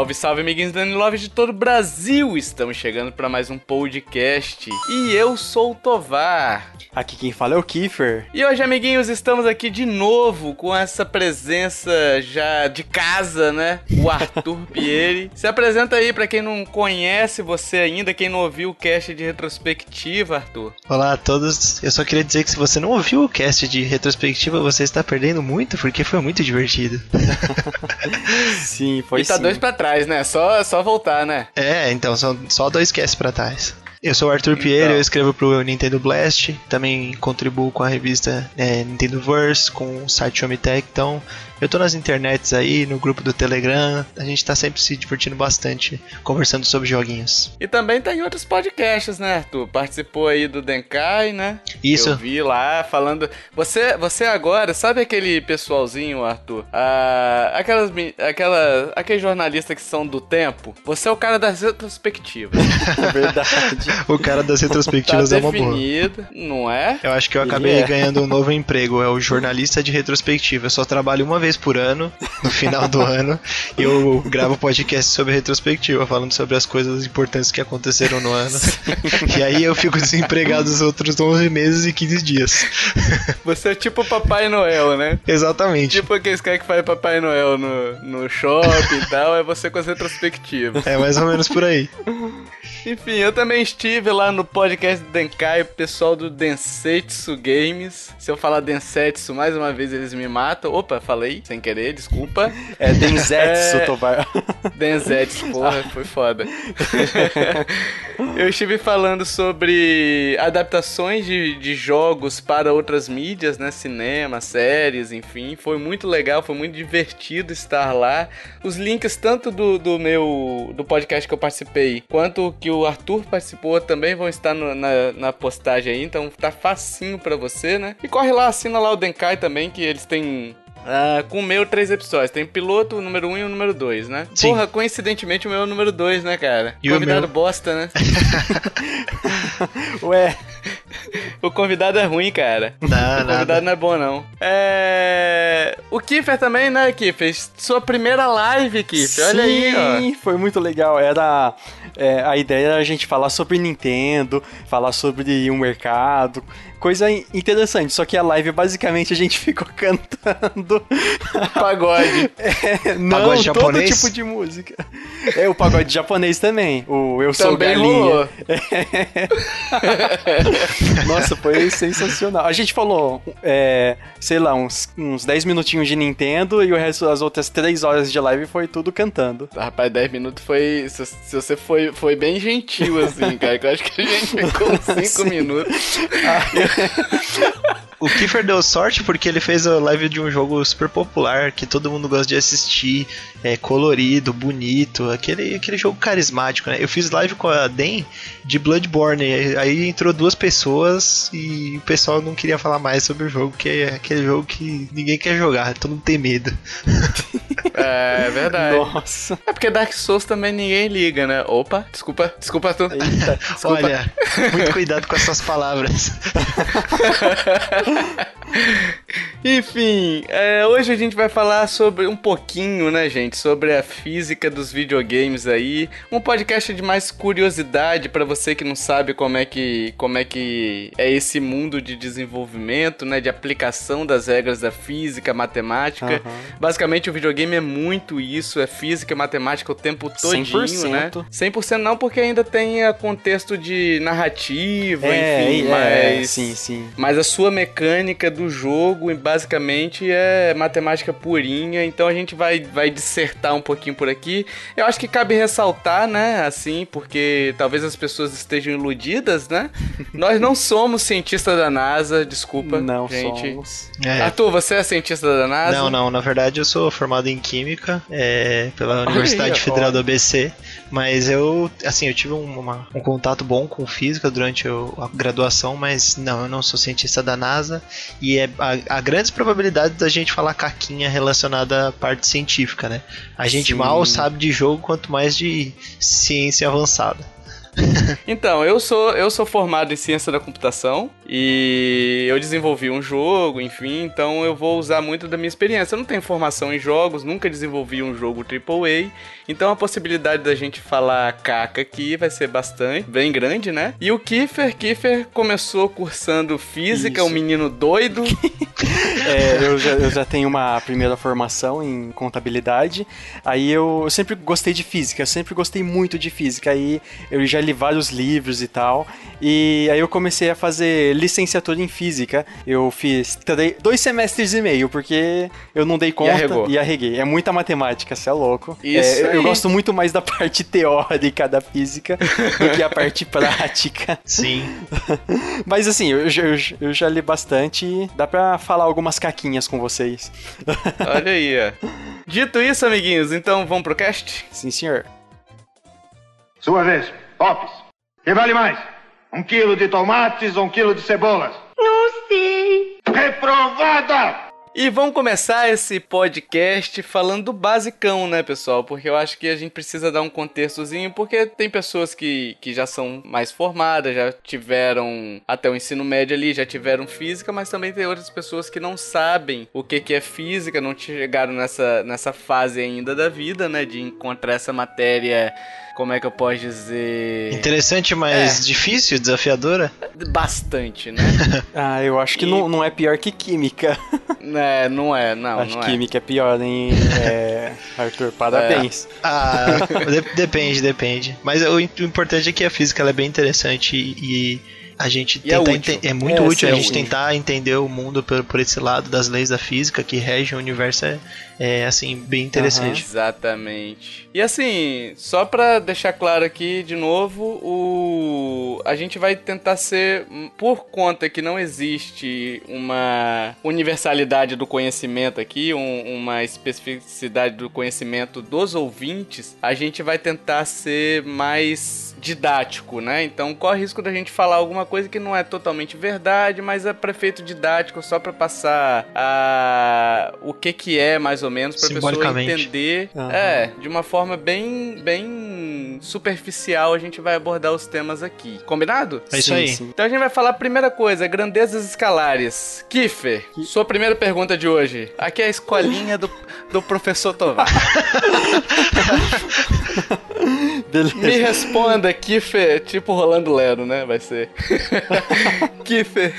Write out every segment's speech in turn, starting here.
Salve, salve, amiguinhos Dani Love de todo o Brasil! Estamos chegando para mais um podcast. E eu sou o Tovar. Aqui quem fala é o Kiefer. E hoje, amiguinhos, estamos aqui de novo com essa presença já de casa, né? O Arthur Pieri. Se apresenta aí para quem não conhece você ainda, quem não ouviu o cast de retrospectiva, Arthur. Olá a todos. Eu só queria dizer que se você não ouviu o cast de retrospectiva, você está perdendo muito, porque foi muito divertido. sim, foi E tá sim. dois pra trás, né? Só, só voltar, né? É, então são só dois casts pra trás. Eu sou o Arthur Pierre, Então. eu escrevo pro Nintendo Blast, também contribuo com a revista é, Nintendo Verse, com o site Omitech, então eu tô nas internets aí, no grupo do Telegram, a gente tá sempre se divertindo bastante, conversando sobre joguinhos. E também tá em outros podcasts, né, Arthur? Participou aí do Denkai, né? Isso. Eu vi lá falando. Você, você agora, sabe aquele pessoalzinho, Arthur? Ah, aquelas, aquela, aqueles jornalistas que são do tempo? Você é o cara das retrospectivas. É verdade. O cara das tá retrospectivas é uma boa. definido, não é? Eu acho que eu acabei é. ganhando um novo emprego, é o jornalista de retrospectiva. Eu só trabalho uma vez por ano, no final do ano, eu gravo podcast sobre retrospectiva, falando sobre as coisas importantes que aconteceram no ano. E aí eu fico desempregado os outros 11 meses e 15 dias. Você é tipo Papai Noel, né? Exatamente. Tipo aqueles caras que fazem Papai Noel no, no shopping e tal, é você com as retrospectivas. É mais ou menos por aí. Enfim, eu também estive lá no podcast do Denkai, o pessoal do Densetsu Games. Se eu falar Densetsu, mais uma vez eles me matam. Opa, falei, sem querer, desculpa. É Denzetsu, É. Tovar. Densetsu, porra, foi foda. eu estive falando sobre adaptações de, de jogos para outras mídias, né? Cinema, séries, enfim. Foi muito legal, foi muito divertido estar lá. Os links tanto do, do meu do podcast que eu participei, quanto que o Arthur participou também vão estar no- na, na postagem aí, então tá facinho pra você, né? E corre lá, assina lá o Denkai também, que eles têm ah, com o meu, três episódios. Tem piloto, o número 1 um e o número 2, né? Sim. Porra, coincidentemente o meu é o número 2, né, cara? E o convidado meu? bosta, né? Ué, o convidado é ruim, cara. Não, O convidado nada. não é bom, não. É. O Kiffer também, né, Kiffer? Sua primeira live, Kiffer. Olha aí, ó. Sim, foi muito legal. Era é, a ideia era a gente falar sobre Nintendo, falar sobre o mercado, coisa in- interessante. Só que a live basicamente a gente ficou cantando. Pagode. É, não, Pagode todo japonês? tipo de música. É o pagode japonês também. O Eu Sou Também Galinha. rolou. Nossa, foi sensacional. A gente falou, é, sei lá, uns, uns 10 minutinhos de Nintendo e o resto, as outras 3 horas de live foi tudo cantando. Rapaz, 10 minutos foi. Se, se você foi, foi bem gentil, assim, cara. Que eu acho que a gente ficou uns 5 minutos. O Kiefer deu sorte porque ele fez a live de um jogo super popular que todo mundo gosta de assistir, é colorido, bonito, aquele, aquele jogo carismático, né? Eu fiz live com a Den de Bloodborne, aí- entrou duas pessoas e o pessoal não queria falar mais sobre o jogo, que é aquele jogo que ninguém quer jogar, todo mundo tem medo. É, é verdade. Nossa. É porque Dark Souls também ninguém liga, né? Opa, desculpa, desculpa. Eita, desculpa. Olha, muito cuidado com essas palavras. Enfim, é, hoje a gente vai falar sobre um pouquinho, né, gente, sobre a física dos videogames aí. Um podcast de mais curiosidade pra você que não sabe como é que como é que é esse mundo de desenvolvimento, né, de aplicação das regras da física, matemática. Aham. Basicamente o videogame é muito isso, é física e matemática o tempo todinho, 100%. né? 100% não, porque ainda tem a contexto de narrativa, É, enfim, é, mas sim, sim. mas a sua mecânica do jogo, basicamente, é matemática purinha. Então a gente vai, vai dissertar um pouquinho por aqui. Eu acho que cabe ressaltar, né? Assim, porque talvez as pessoas estejam iludidas, né? Nós não somos cientistas da NASA, desculpa. Não gente. somos. É. Arthur, você é cientista da NASA? Não, não, na verdade eu sou formado em Química é, pela Universidade aí, Federal ó. do ABC, mas eu, assim, eu tive um, uma- um contato bom com física durante o- a graduação, mas não, eu não sou cientista da NASA e é, há, há grandes probabilidades da gente falar caquinha relacionada à parte científica, né? A gente Sim. mal sabe de jogo, quanto mais de ciência avançada. Então, eu sou, eu sou formado em ciência da computação E eu desenvolvi um jogo, enfim, então eu vou usar muito da minha experiência. Eu não tenho formação em jogos, nunca desenvolvi um jogo AAA, então a possibilidade da gente falar caca aqui vai ser bastante, bem grande, né? E o Kiefer, Kiefer começou cursando física, Isso. um menino doido. É, eu, já, eu já tenho uma primeira formação em contabilidade. Aí eu, eu sempre gostei de física, eu sempre gostei muito de física. Aí eu já li vários livros e tal. E aí eu comecei a fazer licenciatura em física. Eu fiz dois semestres e meio, porque eu não dei conta arregou. e arreguei. É muita matemática, você é louco. Isso É, eu gosto muito mais da parte teórica da física do que a parte prática. Sim. Mas assim, eu, já- eu, eu já li bastante e dá pra falar algumas caquinhas com vocês. Olha aí, ó. Dito isso, amiguinhos, então vamos pro cast? Sim, senhor. Sua vez. Opes. Que vale mais? Um quilo de tomates ou um quilo de cebolas? Não sei. Reprovada! E vamos começar esse podcast falando do basicão, né, pessoal? Porque eu acho que a gente precisa dar um contextozinho, porque tem pessoas que, que já são mais formadas, já tiveram até o ensino médio ali, já tiveram física, mas também tem outras pessoas que não sabem o que, que é física, não chegaram nessa, nessa fase ainda da vida, né, de encontrar essa matéria, como é que eu posso dizer... Interessante, mas É. difícil, desafiadora. Bastante, né? Ah, eu acho que E- não, não é pior que química. é, não é, não, acho não que é. química é pior, hein, é, Arthur? Parabéns. Ah, de- depende, depende. Mas o, importante é que a física ela é bem interessante e, a gente E é é muito É, útil a gente sim. tentar entender o mundo por, por esse lado das leis da física que regem o universo é, é assim bem interessante. Exatamente. E assim, só pra deixar claro aqui de novo, o a gente vai tentar ser por conta que não existe uma universalidade do conhecimento aqui, um- uma especificidade do conhecimento dos ouvintes, a gente vai tentar ser mais didático, né? Então corre o risco da gente falar alguma coisa que não é totalmente verdade, mas é prefeito didático só pra passar a o que que é mais ou menos pra pessoa entender. Aham. É, de uma forma bem bem superficial a gente vai abordar os temas aqui. Combinado? É isso Sim, aí. sim. Então a gente vai falar a primeira coisa, grandezas escalares. Kiffer, sua primeira pergunta de hoje. Aqui é a escolinha do, do professor Tovar. Beleza. Me responda, Kiffer, tipo Rolando Lero, né? Vai ser. Kiffer,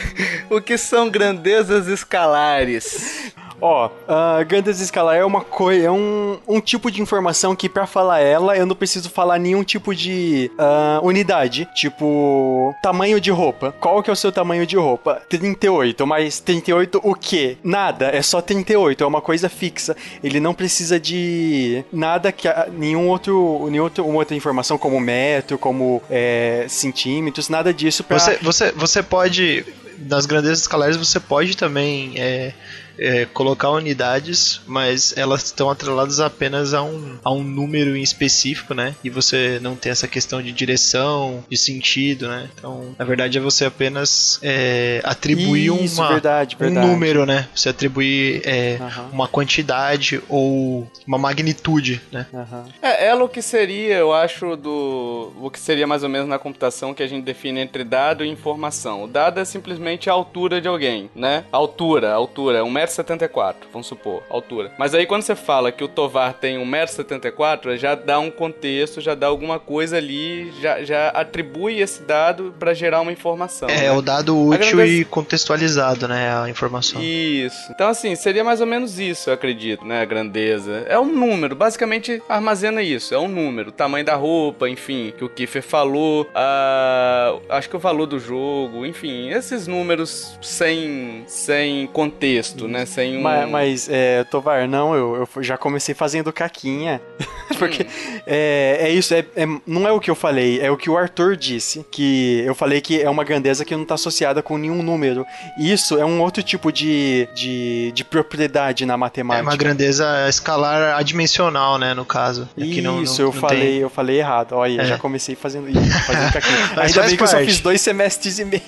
o que são grandezas escalares? Ó, a grandeza escalar é uma coisa, é um, um tipo de informação que pra falar ela eu não preciso falar nenhum tipo de ah, unidade, tipo tamanho de roupa. Qual que é o seu tamanho de roupa? 38, mas 38 o quê? Nada, é só 38, é uma coisa fixa. Ele não precisa de nada que a- nenhum outro, nenhum outro uma outra informação como metro, como é, centímetros, nada disso pra Você, você, você pode, nas grandezas escalares, você pode também é, é, colocar unidades, mas elas estão atreladas apenas a um, a um número em específico, né? E você não tem essa questão de direção, de sentido, né? Então, na verdade, é você apenas é, atribuir Isso, uma, verdade, um verdade. número, né? Você atribuir é, Aham. uma quantidade ou uma magnitude, né? Aham. É, ela o que seria, eu acho, do. O que seria mais ou menos na computação que a gente define entre dado e informação. O dado é simplesmente a altura de alguém, né? Altura, altura, 1,74m, vamos supor, altura. Mas aí quando você fala que o Tovar tem 1,74m, já dá um contexto, já dá alguma coisa ali, já, já atribui esse dado pra gerar uma informação. É, né? o dado útil e contextualizado, né? A informação. Isso. Então, assim, seria mais ou menos isso, eu acredito, né? A grandeza. É um número, basicamente armazena isso. É um número. O tamanho da roupa, enfim, que o Kiefer falou. ah, acho que o valor do jogo, enfim, esses números sem, sem contexto, né? Sem um. Mas, mas é, Tovar, não, eu, eu já comecei fazendo caquinha. Porque é, é isso, é, é- não é o que eu falei, é o que o Arthur disse. Que eu falei que é uma grandeza que não está associada com nenhum número. Isso é um outro tipo de, de, de propriedade na É matemática. uma grandeza escalar adimensional, né, no caso. É que não- Isso, não- eu não falei, tem- eu falei errado. Olha, É. já comecei fazendo isso, fazendo caquinha. Ainda bem que eu só parte. fiz dois semestres e meio.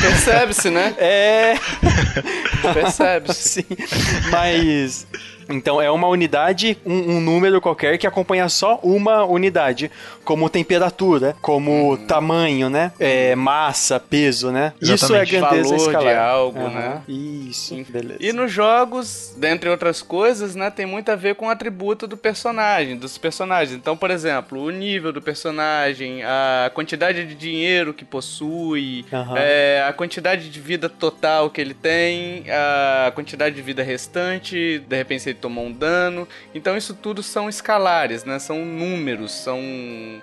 Percebe-se, né? É. Percebe-se. Sim, mas Então é uma unidade, um, um número qualquer que acompanha só uma unidade, como temperatura, como Uhum. tamanho, né? É, massa, peso, né? Isso é Exatamente. grandeza Valor de escalar. algo, Aham. né? Isso, beleza. E nos jogos, dentre outras coisas, né, tem muito a ver com o atributo do personagem, dos personagens. Então, por exemplo, o nível do personagem, a quantidade de dinheiro que possui, Aham. é, a quantidade de vida total que ele tem, a quantidade de vida restante, de repente ele tomou um dano. Então, isso tudo são escalares, né? São números, são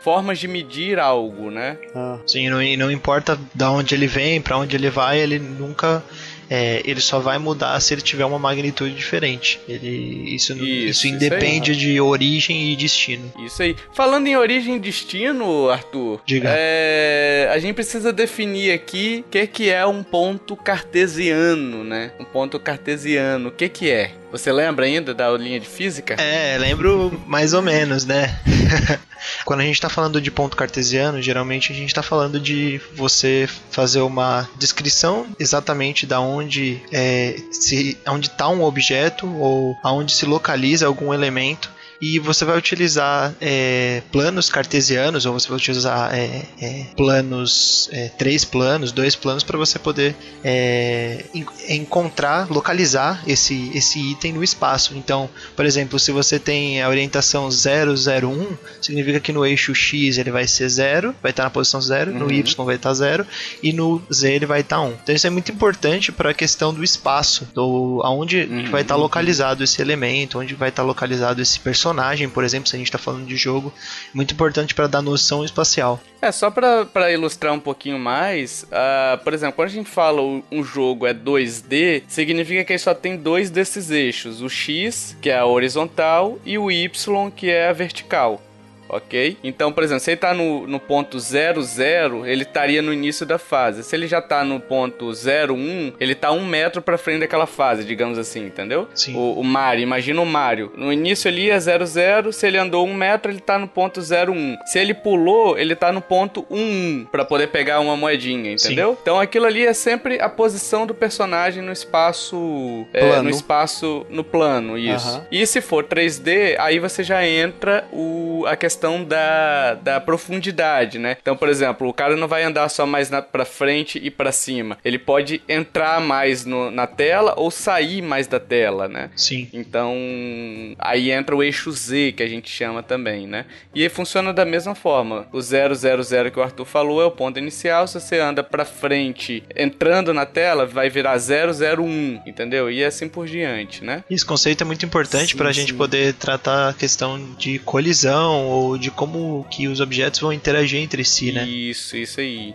formas de medir algo, né? Ah, Sim, não, e não importa da onde ele vem, pra onde ele vai, ele nunca. é, ele só vai mudar se ele tiver uma magnitude diferente. Ele, isso, Isso, isso, isso aí. independe de origem e destino. Isso aí. Falando em origem e destino, Arthur, Diga. é, a gente precisa definir aqui o que, que é um ponto cartesiano, né? Um ponto cartesiano, o que, que é? Você lembra ainda da aulinha de física? É, lembro mais ou menos, né? Quando a gente está falando de ponto cartesiano, geralmente a gente está falando de você fazer uma descrição exatamente da onde é, se onde está um objeto ou aonde se localiza algum elemento e você vai utilizar é, planos cartesianos ou você vai utilizar é, é, planos é, três planos, dois planos para você poder é, en- encontrar, localizar esse esse item no espaço. Então, por exemplo, se você tem a orientação 001, significa que no eixo X ele vai ser 0, vai estar na posição 0, no Uhum. Y vai estar 0 e no Z ele vai estar 1. Então isso é muito importante para a questão do espaço, do aonde que vai estar Uhum. localizado esse elemento, onde vai estar localizado esse personagem, por exemplo, se a gente está falando de jogo, muito importante para dar noção espacial. É, só pra ilustrar um pouquinho mais, ah, por exemplo, quando a gente fala um jogo é 2D, significa que ele só tem dois desses eixos, o X, que é a horizontal, e o Y, que é a vertical. Ok? Então, por exemplo, se ele tá no, no ponto 00, ele estaria no início da fase. Se ele já tá no ponto 01, ele tá um metro pra frente daquela fase, digamos assim, entendeu? Sim. O, o Mario, imagina o Mario. No início ele ia 00, se ele andou um metro, ele tá no ponto 01. Se ele pulou, ele tá no ponto 11 pra poder pegar uma moedinha, entendeu? Então aquilo ali é sempre a posição do personagem no espaço. é, no espaço. No plano, isso. Aham. E se for 3D, aí você já entra o, a questão da, da profundidade, né? Então, por exemplo, o cara não vai andar só mais na, pra frente e pra cima. Ele pode entrar mais no- na tela ou sair mais da tela, né? Sim. Então, aí entra o eixo Z, que a gente chama também, né? E funciona da mesma forma. O 000 que o Arthur falou é o ponto inicial. Se você anda pra frente, entrando na tela, vai virar 001, entendeu? E assim por diante, né? Esse conceito é muito importante para a gente poder tratar a questão de colisão ou de como que os objetos vão interagir entre si, né? Isso, isso aí.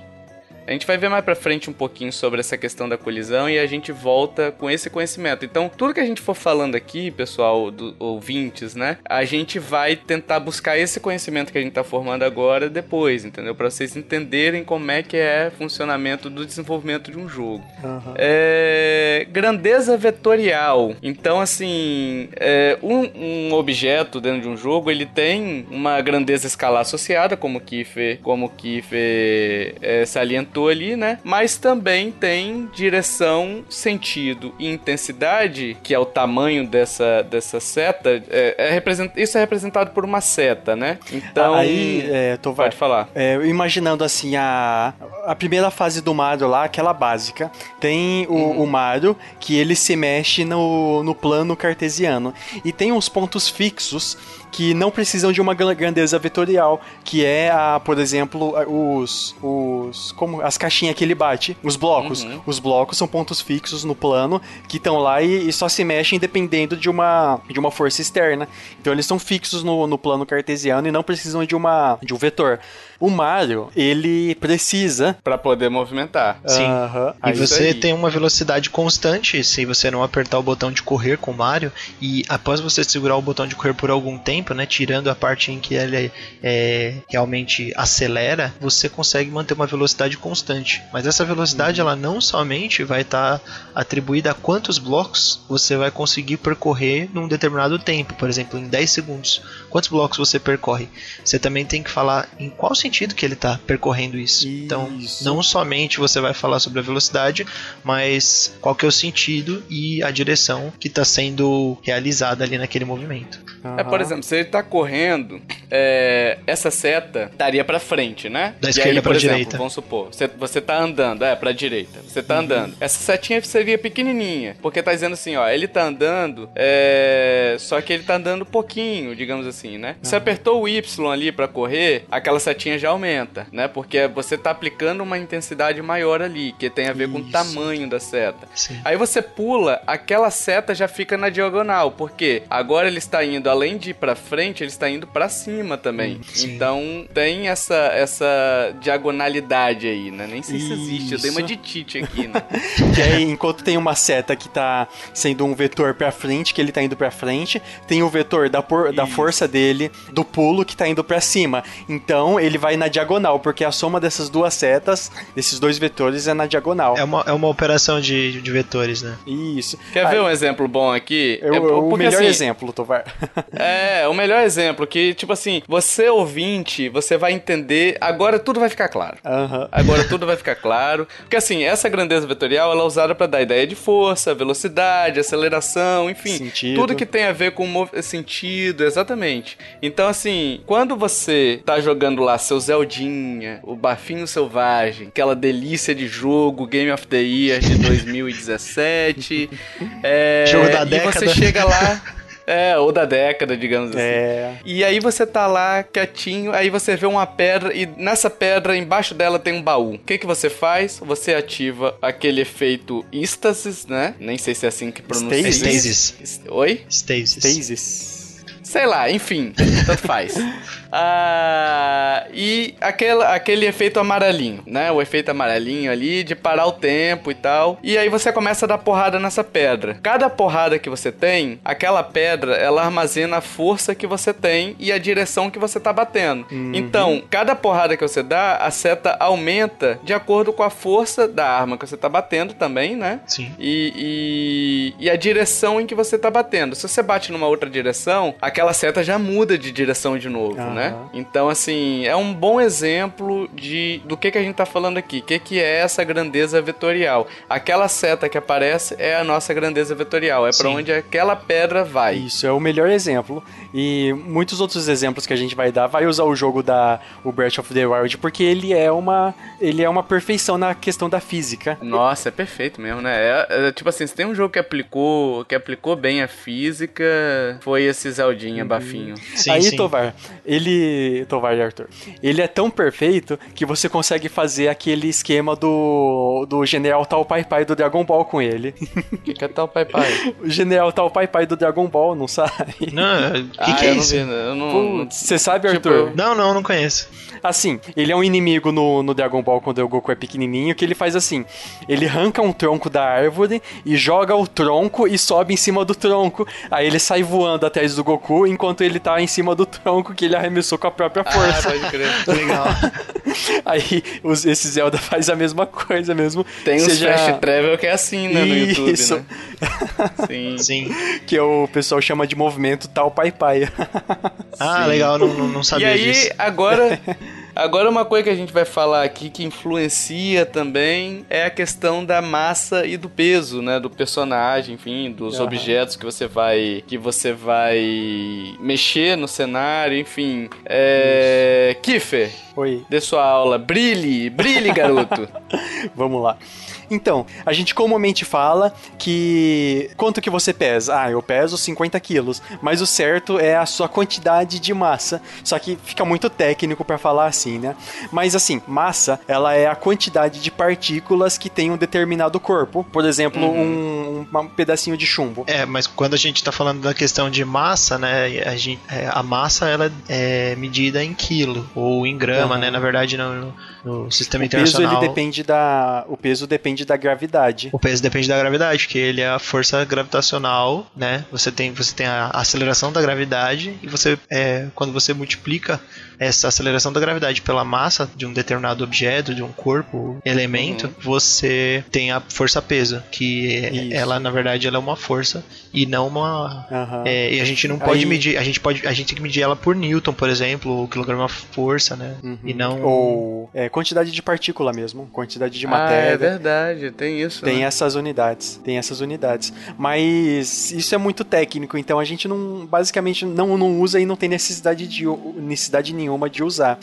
A gente vai ver mais pra frente um pouquinho sobre essa questão da colisão e a gente volta com esse conhecimento. Então, tudo que a gente for falando aqui, pessoal, do, ouvintes, né? A gente vai tentar buscar esse conhecimento que a gente tá formando agora depois, entendeu? Pra vocês entenderem como é que é o funcionamento do desenvolvimento de um jogo. aham. É, grandeza vetorial. Então, assim, é, um, um objeto dentro de um jogo ele tem uma grandeza escalar associada, como o Kiefer, como o Kiefer é, salientou ali, né? Mas também tem direção, sentido e intensidade, que é o tamanho dessa, dessa seta. É, é represent- isso é representado por uma seta, né? Então, Aí, é, tô pode falar. É, imaginando assim a, a primeira fase do Mario lá, aquela básica, tem o, Uhum. o Mario que ele se mexe no, no plano cartesiano e tem uns pontos fixos que não precisam de uma gran- grandeza vetorial, que é a, por exemplo, os os como as caixinhas que ele bate, os blocos. Uhum. Os blocos são pontos fixos no plano que estão lá e, e só se mexem dependendo de uma de uma força externa. Então eles são fixos no, no plano cartesiano e não precisam de uma de um vetor. O Mario, ele precisa Pra poder movimentar. Sim. Aham. E Ah, você tem uma velocidade constante se você não apertar o botão de correr com o Mario. E após você segurar o botão de correr por algum tempo, né? Tirando a parte em que ele é, realmente acelera, você consegue manter uma velocidade constante. Mas essa velocidade, ela não somente vai estar tá atribuída a quantos blocos você vai conseguir percorrer num determinado tempo, por exemplo, em 10 segundos. Quantos blocos você percorre? Você também tem que falar em qual sentido que ele está percorrendo isso. isso. Então, não somente você vai falar sobre a velocidade, mas qual que é o sentido e a direção que está sendo realizada ali naquele movimento. Uhum. É, por exemplo, se ele está correndo, é, essa seta estaria para frente, né? Da esquerda para direita. Vamos supor, você, você tá andando, é, para direita. Você tá uhum. andando. Essa setinha seria pequenininha, porque tá dizendo assim, ó, ele tá andando, é, só que ele tá andando pouquinho, digamos assim, né? Uhum. Você apertou o Y ali para correr, aquela setinha já aumenta, né? Porque você tá aplicando uma intensidade maior ali, que tem a ver Isso. com o tamanho da seta. Sim. Aí você pula, aquela seta já fica na diagonal, porque agora ele está indo além de ir para frente, ele está indo para cima também. Sim. Então tem essa essa diagonalidade aí, né? Nem sei se existe, eu dei uma de tite aqui, né? que aí, enquanto tem uma seta que tá sendo um vetor para frente, que ele tá indo para frente, tem o vetor da, por, da força dele, do pulo que tá indo para cima. Então ele vai na diagonal, porque a soma dessas duas setas, desses dois vetores, é na diagonal. É uma, é uma operação de, de vetores, né? Isso. Quer Aí, ver um exemplo bom aqui? Eu, é, o melhor assim, exemplo, Tovar. é, o melhor exemplo que, tipo assim, você ouvinte, você vai entender, agora tudo vai ficar claro. Uhum. Agora tudo vai ficar claro. Porque assim, essa grandeza vetorial, ela é usada para dar ideia de força, velocidade, aceleração, enfim. Sentido. Tudo que tem a ver com sentido, exatamente. Então, assim, quando você tá jogando lá seu Zeldinha, o Bafinho Selvagem, aquela delícia de jogo, Game of the Year de 2017. é, jogo da década. E você chega lá. É, ou da década, digamos assim. É. E aí você tá lá quietinho, aí você vê uma pedra e nessa pedra, embaixo dela tem um baú. O que que você faz? Você ativa aquele efeito Stasis, né? Nem sei se é assim que pronuncia. Stasis. Oi? Stasis. Stasis. Sei lá, enfim, tanto faz. Ah, e aquela, aquele efeito amarelinho, né? O efeito amarelinho ali de parar o tempo e tal. E aí você começa a dar porrada nessa pedra. Cada porrada que você tem, aquela pedra, ela armazena a força que você tem e a direção que você tá batendo. Uhum. Então, cada porrada que você dá, a seta aumenta de acordo com a força da arma que você tá batendo também, né? Sim. E, e, e a direção em que você tá batendo. Se você bate numa outra direção, aquela seta já muda de direção de novo, uhum. né? Então, assim, é um bom exemplo de do que, que a gente tá falando aqui. O que, que é essa grandeza vetorial? Aquela seta que aparece é a nossa grandeza vetorial. É para onde aquela pedra vai. Isso, é o melhor exemplo. E muitos outros exemplos que a gente vai dar vai usar o jogo da o Breath of the Wild, porque ele é uma ele é uma perfeição na questão da física. Nossa, é perfeito mesmo, né? É, é, tipo assim, se tem um jogo que aplicou que aplicou bem a física, foi esse Zeldinha uhum. bafinho. Sim, Aí, sim. Tovar, ele Tovar e Arthur, ele é tão perfeito que você consegue fazer aquele esquema do do General Tal Pai Pai do Dragon Ball com ele. O que, que é Tal Pai Pai? o General Tal Pai Pai do Dragon Ball, não sabe? Não, que, ah, que é isso? Você sabe, tipo, Arthur? Não, não, não conheço. Assim, ele é um inimigo no, no Dragon Ball quando o Goku é pequenininho, que ele faz assim: ele arranca um tronco da árvore e joga o tronco e sobe em cima do tronco. Aí ele sai voando atrás do Goku enquanto ele tá em cima do tronco que ele arremessou com a própria força. Ah, pode crer. Legal. Aí os, esse Zelda faz a mesma coisa mesmo. Tem os Fast Travel que é assim, né, no YouTube, Isso. né? Sim. Sim. Que o pessoal chama de movimento tal pai pai. ah, Sim. legal, não, não sabia e aí, disso. agora Agora, uma coisa que a gente vai falar aqui que influencia também é a questão da massa e do peso, né? Do personagem, enfim, dos uhum. objetos que você vai que você vai mexer no cenário, enfim. É... Kiffer, Oi. Dê sua aula. Brilhe, brilhe, garoto. Vamos lá. Então, a gente comumente fala que. Quanto que você pesa? Ah, eu peso 50 quilos. Mas o certo é a sua quantidade de massa. Só que fica muito técnico para falar assim, né? Mas assim, massa, ela é a quantidade de partículas que tem um determinado corpo. Por exemplo, uhum. um, um, pedacinho de chumbo. É, mas quando a gente tá falando da questão de massa, né? A, gente, é, a massa ela é medida em quilo ou em grama, uhum. né? Na verdade, no, no sistema o internacional. Peso, ele depende da, o peso depende depende da gravidade. O peso depende da gravidade, que ele é a força gravitacional, né? Você tem, você tem a aceleração da gravidade e você, é, quando você multiplica essa aceleração da gravidade pela massa de um determinado objeto, de um corpo, elemento, uhum. você tem a força-peso, que Isso. ela na verdade ela é uma força e não uma uhum. é, e a gente não pode Aí... medir, a gente pode, a gente tem que medir ela por newton, por exemplo, o quilograma força, né? Uhum. E não ou é, quantidade de partícula mesmo, quantidade de matéria. Ah, é verdade, tem isso. Tem né? essas unidades, tem essas unidades. Mas isso é muito técnico, então a gente não basicamente não, não usa e não tem necessidade de necessidade nenhuma de usar.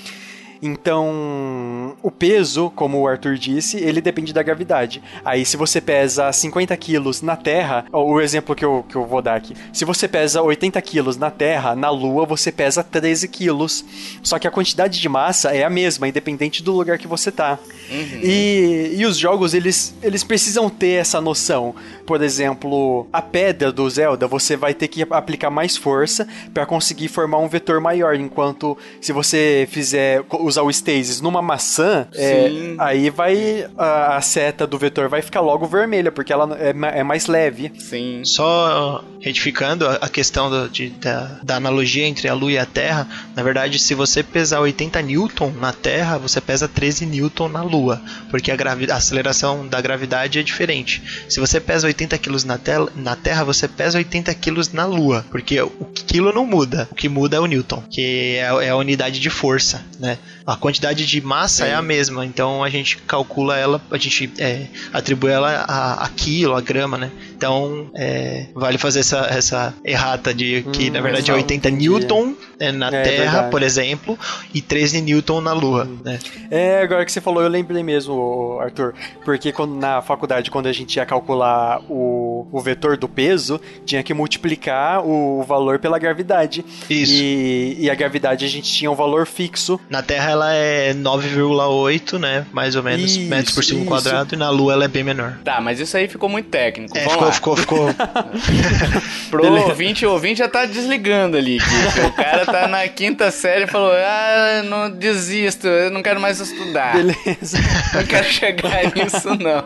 Então, o peso, como o Arthur disse, ele depende da gravidade. Aí, se você pesa 50 quilos na Terra, o exemplo que eu, que eu vou dar aqui, se você pesa 80 quilos na Terra, na Lua você pesa 13 quilos. Só que a quantidade de massa é a mesma, independente do lugar que você tá. Uhum. E, e os jogos, eles, eles precisam ter essa noção. Por exemplo, a pedra do Zelda, você vai ter que aplicar mais força para conseguir formar um vetor maior, enquanto se você fizer usar o stasis numa maçã, é, aí vai a, a, seta do vetor vai ficar logo vermelha, porque ela é, é mais leve. Sim. Só retificando a, questão do, de, da, da, analogia entre a Lua e a Terra, na verdade, se você pesar 80 newton na Terra, você pesa 13 newton na Lua, porque a, a aceleração da gravidade é diferente. Se você pesa 80 quilos na, na Terra, você pesa 80 quilos na Lua, porque o quilo não muda, o que muda é o newton, que é, é a unidade de força, né? A quantidade de massa Sim. é a mesma, então a gente calcula ela, a gente é, atribui ela a, a, quilo, a grama, né? Então é, vale fazer essa, essa errata de que hum, na verdade é 80 entendi. newton né, na é, Terra, verdade. por exemplo, e 13 newton na Lua, hum. né? É, agora que você falou, eu lembrei mesmo, Arthur, porque quando, na faculdade, quando a gente ia calcular o, o vetor do peso, tinha que multiplicar o valor pela gravidade. Isso. E, e a gravidade a gente tinha um valor fixo. Na Terra ela é 9,8, né? Mais ou menos isso, metros por segundo isso. quadrado, e na Lua ela é bem menor. Tá, mas isso aí ficou muito técnico. É, ficou, ficou, ficou, Pro Beleza. ouvinte, o ouvinte já tá desligando ali. o cara tá na quinta série e falou: Ah, não desisto, eu não quero mais estudar. Beleza. Não quero chegar nisso, não.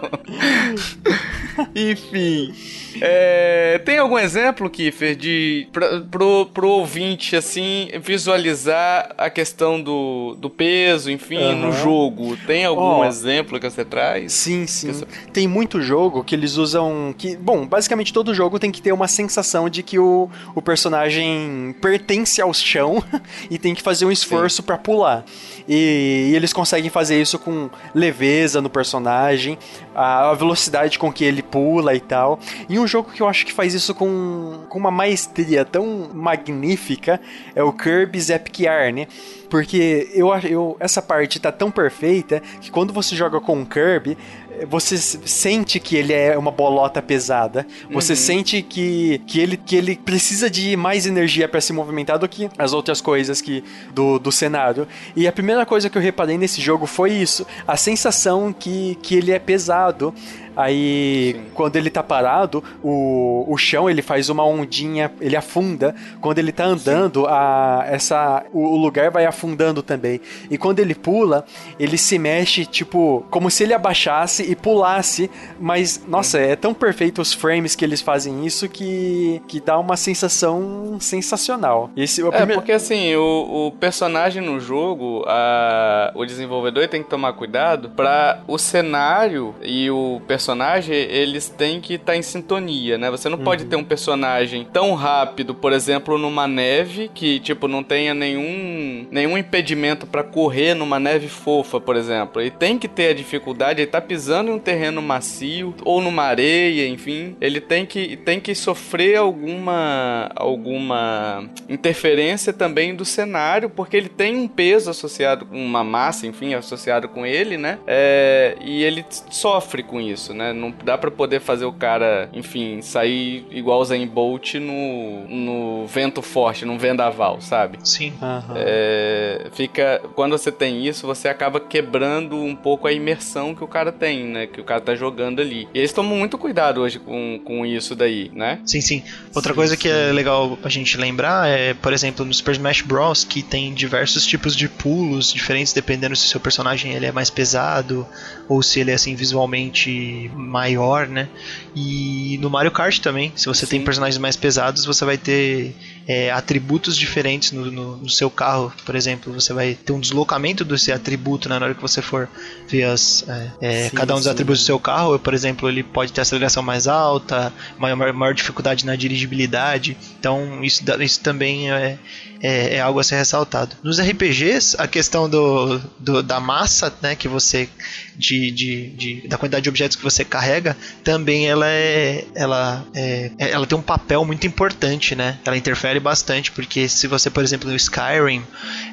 Enfim. É, tem algum exemplo, Kiffer, de pra, pro, pro ouvinte, assim, visualizar a questão do, do peso, enfim, uhum. no jogo? Tem algum oh, exemplo que você traz? Sim, sim. Você... Tem muito jogo que eles usam. que Bom, basicamente todo jogo tem que ter uma sensação de que o, o personagem pertence ao chão e tem que fazer um esforço para pular. E, e, eles conseguem fazer isso com leveza no personagem, a, a, velocidade com que ele pula e tal. E um jogo que eu acho que faz isso com, com uma maestria tão magnífica é o Kirby's Epic Yarn. Porque eu, eu, essa parte tá tão perfeita que quando você joga com o Kirby, você sente que ele é uma bolota pesada. Você uhum. sente que, que, ele, que ele precisa de mais energia para se movimentar do que as outras coisas que do, do cenário. E a primeira coisa que eu reparei nesse jogo foi isso: a sensação que, que ele é pesado. Aí, Sim. quando ele tá parado, o, o chão ele faz uma ondinha, ele afunda. Quando ele tá andando, a, essa, o, o lugar vai afundando também. E quando ele pula, ele se mexe, tipo, como se ele abaixasse e pulasse. Mas, nossa, é tão perfeito os frames que eles fazem isso que, que dá uma sensação sensacional. Esse, é, primeiro... porque assim, o, o personagem no jogo, a, o desenvolvedor tem que tomar cuidado para o cenário e o personagem personagem, eles têm que estar tá em sintonia, né? Você não uhum. pode ter um personagem tão rápido, por exemplo, numa neve, que, tipo, não tenha nenhum, nenhum impedimento para correr numa neve fofa, por exemplo. Ele tem que ter a dificuldade, ele tá pisando em um terreno macio, ou numa areia, enfim. Ele tem que, tem que sofrer alguma, alguma interferência também do cenário, porque ele tem um peso associado uma massa, enfim, associado com ele, né? É, e ele sofre com isso, né? Não dá para poder fazer o cara, enfim, sair igual o Zen Bolt no, no vento forte, num vendaval, sabe? Sim. Uhum. É, fica. Quando você tem isso, você acaba quebrando um pouco a imersão que o cara tem, né? Que o cara tá jogando ali. E eles tomam muito cuidado hoje com, com isso daí, né? Sim, sim. Outra sim, coisa sim. que é legal a gente lembrar é, por exemplo, no Super Smash Bros. que tem diversos tipos de pulos diferentes dependendo se o seu personagem ele é mais pesado ou se ele é assim visualmente maior, né? E no Mario Kart também, se você sim. tem personagens mais pesados, você vai ter é, atributos diferentes no, no, no, seu carro, por exemplo, você vai ter um deslocamento desse atributo né, na hora que você for ver as, é, é sim, cada um dos sim. atributos do seu carro. Por exemplo, ele pode ter aceleração mais alta, maior, maior dificuldade na dirigibilidade. Então, isso, isso também é, é, é, algo a ser ressaltado. Nos RPGs, a questão do, do da massa né, que você de, de, de, da quantidade de objetos que você carrega, também ela é, ela é, ela tem um papel muito importante, né? Ela interfere bastante, porque se você, por exemplo, no Skyrim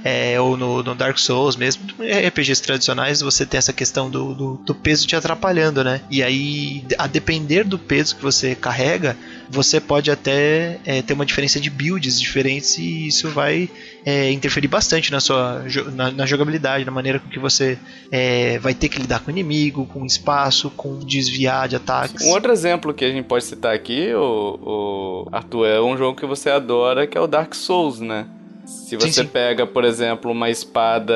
é, ou no, no, Dark Souls mesmo, RPGs tradicionais, você tem essa questão do, do, do peso te atrapalhando, né? E aí, a depender do peso que você carrega, você pode até é, ter uma diferença de builds diferentes e isso vai é, interferir bastante na sua na, na, jogabilidade, na maneira com que você é, vai ter que lidar com o inimigo, com espaço, com desviar de ataques. Um outro exemplo que a gente pode citar aqui, o, o Arthur, é um jogo que você adora, que é o Dark Souls, né? Se você sim, sim. pega, por exemplo, uma espada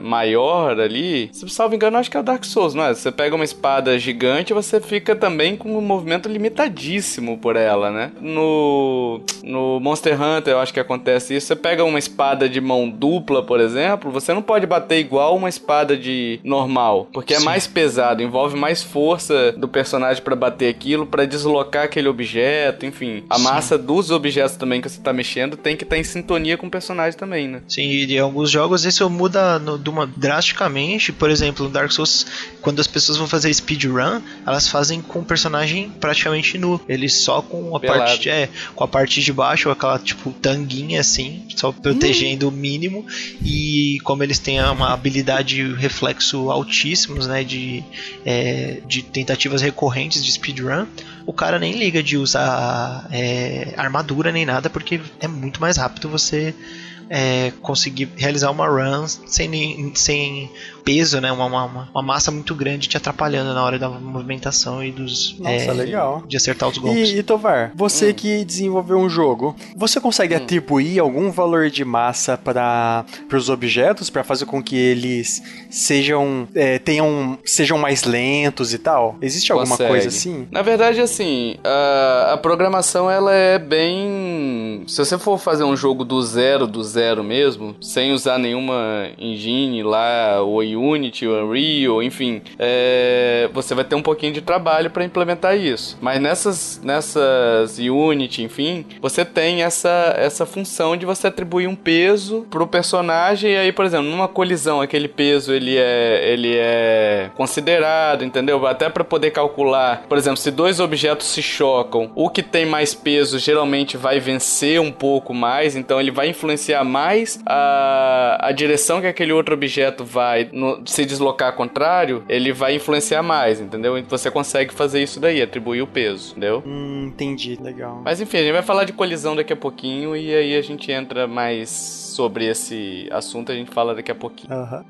maior ali, se salvo engano, acho que é o Dark Souls, não é? Você pega uma espada gigante, você fica também com um movimento limitadíssimo por ela, né? No, no Monster Hunter, eu acho que acontece isso. Você pega uma espada de mão dupla, por exemplo, você não pode bater igual uma espada de normal, porque é mais pesado, envolve mais força do personagem para bater aquilo, para deslocar aquele objeto, enfim. A massa dos objetos também que você tá mexendo tem que estar tá em sintonia com o personagem personagem também, né? Sim, e em alguns jogos isso muda no, uma, drasticamente. Por exemplo, no Dark Souls, quando as pessoas vão fazer speedrun, elas fazem com o personagem praticamente nu. Eles só com a parte de, é, com a parte de baixo, aquela tipo tanguinha assim, só protegendo hum. o mínimo. E como eles têm uma habilidade e reflexo altíssimos, né, de, é, de tentativas recorrentes de speedrun, o cara nem liga de usar é, armadura nem nada, porque é muito mais rápido você é, conseguir realizar uma run sem, sem peso, né? Uma, uma, uma, massa muito grande te atrapalhando na hora da movimentação e dos. Nossa, é, legal. De acertar os golpes. E, e Tovar, você hum. que desenvolveu um jogo, você consegue hum. atribuir algum valor de massa para os objetos para fazer com que eles sejam é, tenham sejam mais lentos e tal? Existe alguma consegue. coisa assim? Na verdade, assim, a, a programação ela é bem. Se você for fazer um jogo do zero, do zero mesmo, sem usar nenhuma engine lá, o Unity, o Unreal, enfim, é, você vai ter um pouquinho de trabalho para implementar isso. Mas nessas, nessas Unity, enfim, você tem essa, essa função de você atribuir um peso pro personagem e aí, por exemplo, numa colisão, aquele peso ele é, ele é considerado, entendeu? Até para poder calcular, por exemplo, se dois objetos se chocam, o que tem mais peso geralmente vai vencer um pouco mais, então ele vai influenciar mais a, a direção que aquele outro objeto vai no, se deslocar contrário, ele vai influenciar mais, entendeu? Então você consegue fazer isso daí, atribuir o peso, entendeu? Hum, entendi, legal. Mas enfim, a gente vai falar de colisão daqui a pouquinho e aí a gente entra mais sobre esse assunto, a gente fala daqui a pouquinho. Uhum.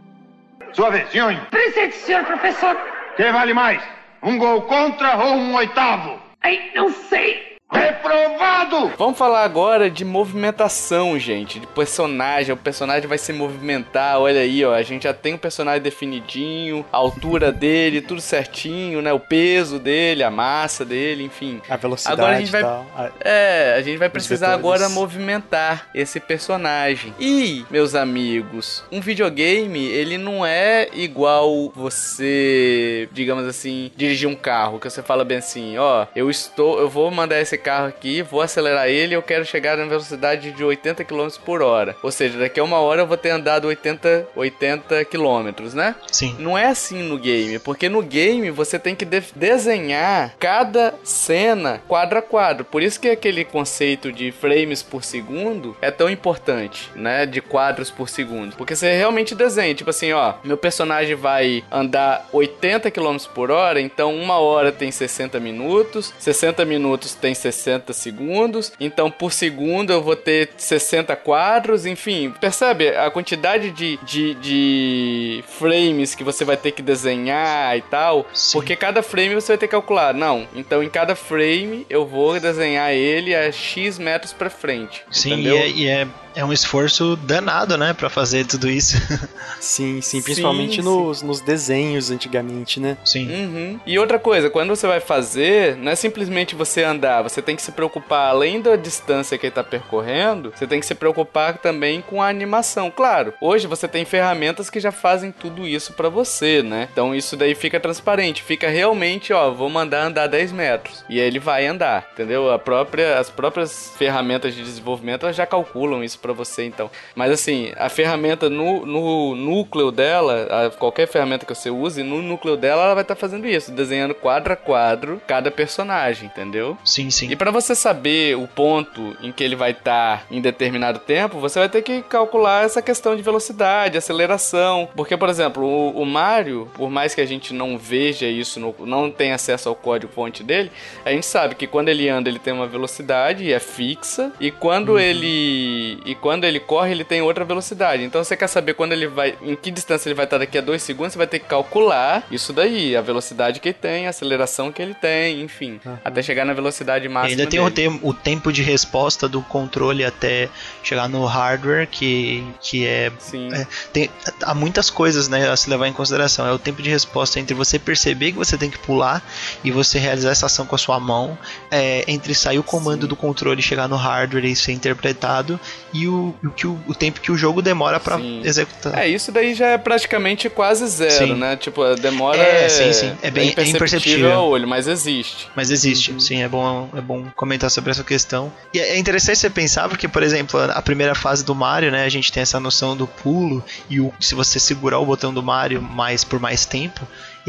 Sua vez, senhor. Presente, senhor professor. Quem vale mais? Um gol contra ou um oitavo? Ai, não sei. Reprovado! Vamos falar agora de movimentação, gente. De personagem. O personagem vai se movimentar. Olha aí, ó. A gente já tem o personagem definidinho, a altura dele, tudo certinho, né? O peso dele, a massa dele, enfim. A velocidade. Agora a gente vai. É, a gente vai precisar agora movimentar esse personagem. E, meus amigos, um videogame, ele não é igual você, digamos assim, dirigir um carro. Que você fala bem assim, ó, eu estou. Eu vou mandar esse carro aqui, vou acelerar ele eu quero chegar na velocidade de 80 km por hora. Ou seja, daqui a uma hora eu vou ter andado 80, 80 km, né? Sim. Não é assim no game, porque no game você tem que de desenhar cada cena quadro a quadro. Por isso que aquele conceito de frames por segundo é tão importante, né? De quadros por segundo. Porque você realmente desenha, tipo assim, ó, meu personagem vai andar 80 km por hora, então uma hora tem 60 minutos, 60 minutos tem 60 60 segundos, então por segundo eu vou ter 60 quadros, enfim, percebe a quantidade de, de, de frames que você vai ter que desenhar e tal, Sim. porque cada frame você vai ter que calcular. Não, então em cada frame eu vou desenhar ele a X metros pra frente. Sim, entendeu? e, é, e é, é um esforço danado, né, pra fazer tudo isso. Sim, sim, principalmente Sim, nos, nos desenhos antigamente, né? Sim. Uhum. E outra coisa, quando você vai fazer, não é simplesmente você andar, você tem que se preocupar, além da distância que ele tá percorrendo, você tem que se preocupar também com a animação. Claro, hoje você tem ferramentas que já fazem tudo isso pra você, né? Então isso daí fica transparente, fica realmente, ó, vou mandar andar 10 metros. E aí ele vai andar, entendeu? A própria, as próprias ferramentas de desenvolvimento elas já calculam isso pra você, então. Mas assim, a ferramenta no, no núcleo dela, a- qualquer ferramenta que você use, no núcleo dela ela vai estar fazendo isso, desenhando quadro a quadro cada personagem, entendeu? Sim, sim. E pra você saber o ponto em que ele vai estar em determinado tempo, você vai ter que calcular essa questão de velocidade, aceleração. Porque, por exemplo, o, o Mario, por mais que a gente não veja isso, no- não tenha acesso ao código fonte dele, a gente sabe que quando ele anda ele tem uma velocidade e é fixa, e quando ele e quando ele corre ele tem outra velocidade. Então você quer saber quando ele vai, em que distância ele vai estar daqui a dois segundos, você vai ter que calcular isso daí, a velocidade que ele tem, a aceleração que ele tem, enfim, até chegar na velocidade E máxima. ainda tem o, dele. o tempo de resposta do controle até chegar no hardware, que, que é Sim. É, tem, há muitas coisas né, a se levar em consideração. É o tempo de resposta entre você perceber que você tem que pular e você realizar essa ação com a sua mão, é, entre sair o comando do controle e chegar no hardware e ser interpretado, e o, o, que o, o tempo que o jogo demora pra Sim. executar. É, isso daí já é praticamente quase zero, Sim. né? Tipo, a demora É, é, sim, sim. É bem- é imperceptível. ao olho, mas existe. Mas existe, Uhum. sim, é bom, é bom comentar sobre essa questão. E é interessante você pensar, porque, por exemplo, a primeira fase do Mario, né, a gente tem essa noção do pulo, e o, se você segurar o botão do Mario mais por mais tempo,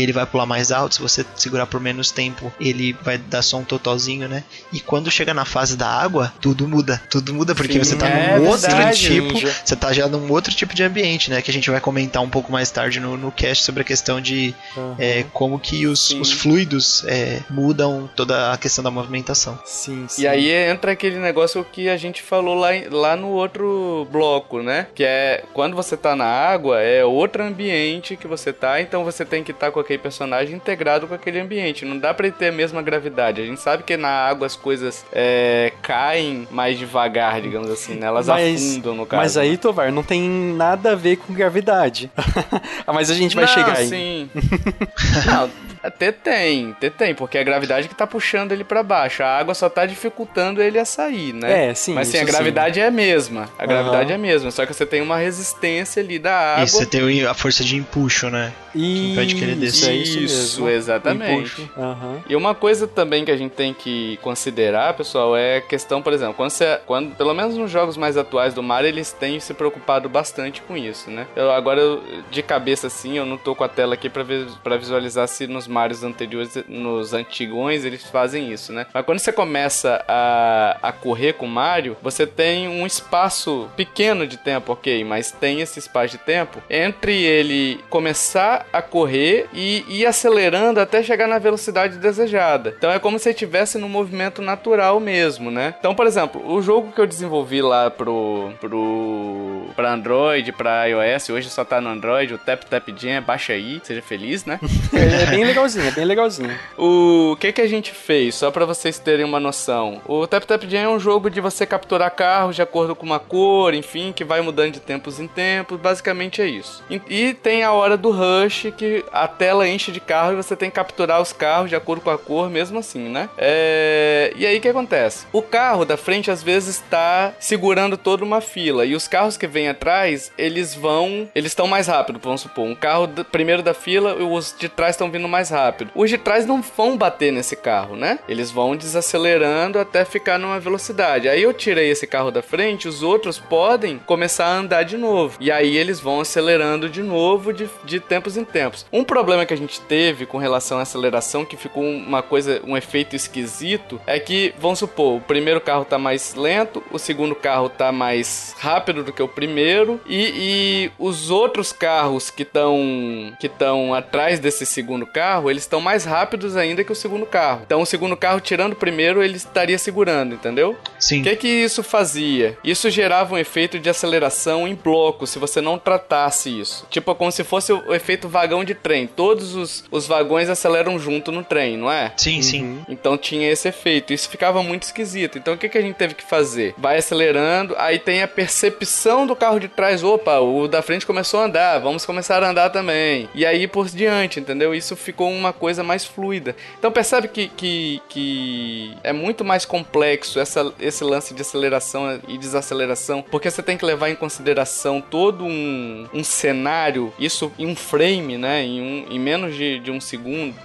ele vai pular mais alto, se você segurar por menos tempo, ele vai dar só um totozinho, né? E quando chega na fase da água, tudo muda. Tudo muda porque Sim, você tá é num outro verdade, tipo, Ninja. você tá já num outro tipo de ambiente, né? Que a gente vai comentar um pouco mais tarde no, no cast sobre a questão de é, como que os, os fluidos é, mudam toda a questão da movimentação. Sim, sim. E aí entra aquele negócio que a gente falou lá, lá no outro bloco, né? Que é quando você tá na água, é outro ambiente que você tá, então você tem que estar com aquele personagem integrado com aquele ambiente. Não dá pra ele ter a mesma gravidade. A gente sabe que na água as coisas é, caem mais devagar, digamos assim, né? Elas Mas- afundam no caso. Mas aí, Tovar, não tem nada a ver com gravidade. Mas a gente vai não, chegar aí. sim. não, até tem, até tem, porque é a gravidade que tá puxando ele pra baixo. A água só tá dificultando ele a sair, né? É, sim, Mas sim, a gravidade é a mesma. A gravidade é a mesma, só que você tem uma resistência ali da água. E você tem a força de empuxo, né? Isso, impede que ele desça. é isso, Isso, mesmo. exatamente. Aham. E uma coisa também que a gente tem que considerar, pessoal, é a questão, por exemplo, quando você, quando, pelo menos nos jogos mais atuais do Mario, eles têm se preocupado bastante com isso, né? Eu, agora, eu, de cabeça assim, eu não tô com a tela aqui pra, ver, pra visualizar se nos Marios anteriores, nos antigões, eles fazem isso, né? Mas quando você começa a, a correr com o Mario, você tem um espaço pequeno de tempo, ok, mas tem esse espaço de tempo entre ele começar a correr e ir acelerando até chegar na velocidade desejada. Então é como se estivesse no movimento natural mesmo, né? Então, por exemplo, o jogo que eu desenvolvi lá pro pro para Android, para iOS, hoje só tá no Android, o Tap Tap Jam, baixa aí, seja feliz, né? É, é bem legalzinho, é bem legalzinho. O que que a gente fez, só pra vocês terem uma noção? O Tap Tap Jam é um jogo de você capturar carros de acordo com uma cor, enfim, que vai mudando de tempos em tempos, basicamente é isso. E, e tem a hora do rush, que a tela enche de carro e você tem que capturar os carros de acordo com a cor, mesmo assim, né? É... E aí o que acontece? O carro da frente às vezes está segurando toda uma fila e os carros que vêm atrás, eles vão, eles estão mais rápido, vamos supor. Um carro primeiro da fila, os de trás estão vindo mais rápido. Os de trás não vão bater nesse carro, né? Eles vão desacelerando até ficar numa velocidade. Aí eu tirei esse carro da frente, os outros podem começar a andar de novo. E aí eles vão acelerando de novo de, de tempos em tempos. Um problema que a gente teve com relação à aceleração, que ficou uma coisa, um efeito esquisito, é que, vamos supor, o primeiro carro tá mais lento, o segundo carro tá mais rápido do que o primeiro, e, e os outros carros que estão que estão atrás desse segundo carro carro, eles estão mais rápidos ainda que o segundo carro. Então o segundo carro tirando o primeiro, ele estaria segurando, entendeu? Sim. O que que isso fazia? Isso gerava um efeito de aceleração em bloco, se você não tratasse isso. Tipo, como se fosse o efeito vagão de trem. Todos os, os vagões aceleram junto no trem, não é? Sim, sim. Então tinha esse efeito. Isso ficava muito esquisito. Então o que, que a gente teve que fazer? Vai acelerando, aí tem a percepção do carro de trás. Opa, o da frente começou a andar, vamos começar a andar também. E aí por diante, entendeu? Isso ficou uma coisa mais fluida. Então percebe que, que, que é muito mais complexo essa, esse lance de aceleração e desaceleração, porque você tem que levar em consideração todo um, um cenário, isso em um frame, né? Em, um, em menos de, de um segundo.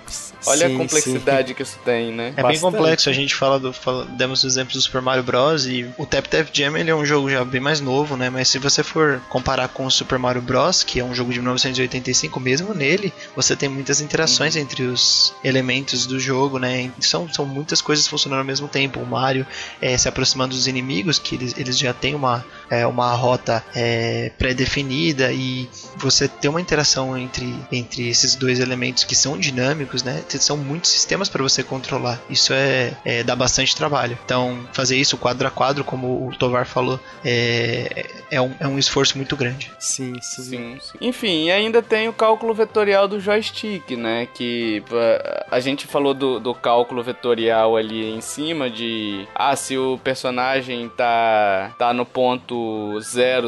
Olha Sim, a complexidade que isso tem, né? É bem Bastante. complexo, a gente fala do. Fala, demos exemplos do Super Mario Bros. e o Tap Tap Jam ele é um jogo já bem mais novo, né? Mas se você for comparar com o Super Mario Bros., que é um jogo de 1985, mesmo nele, você tem muitas interações entre os elementos do jogo, né? São, são muitas coisas funcionando ao mesmo tempo. O Mario é, se aproximando dos inimigos, que eles, eles já têm uma, é, uma rota é, pré-definida e você ter uma interação entre, entre esses dois elementos que são dinâmicos, né? São muitos sistemas para você controlar. Isso é, é dá bastante trabalho. Então, fazer isso quadro a quadro, como o Tovar falou, é, é, um, é um esforço muito grande. Sim, sim. Sim, sim. Enfim, e ainda tem o cálculo vetorial do joystick, né? Que uh, a gente falou do, do cálculo vetorial ali em cima de ah, se o personagem tá, tá no ponto 000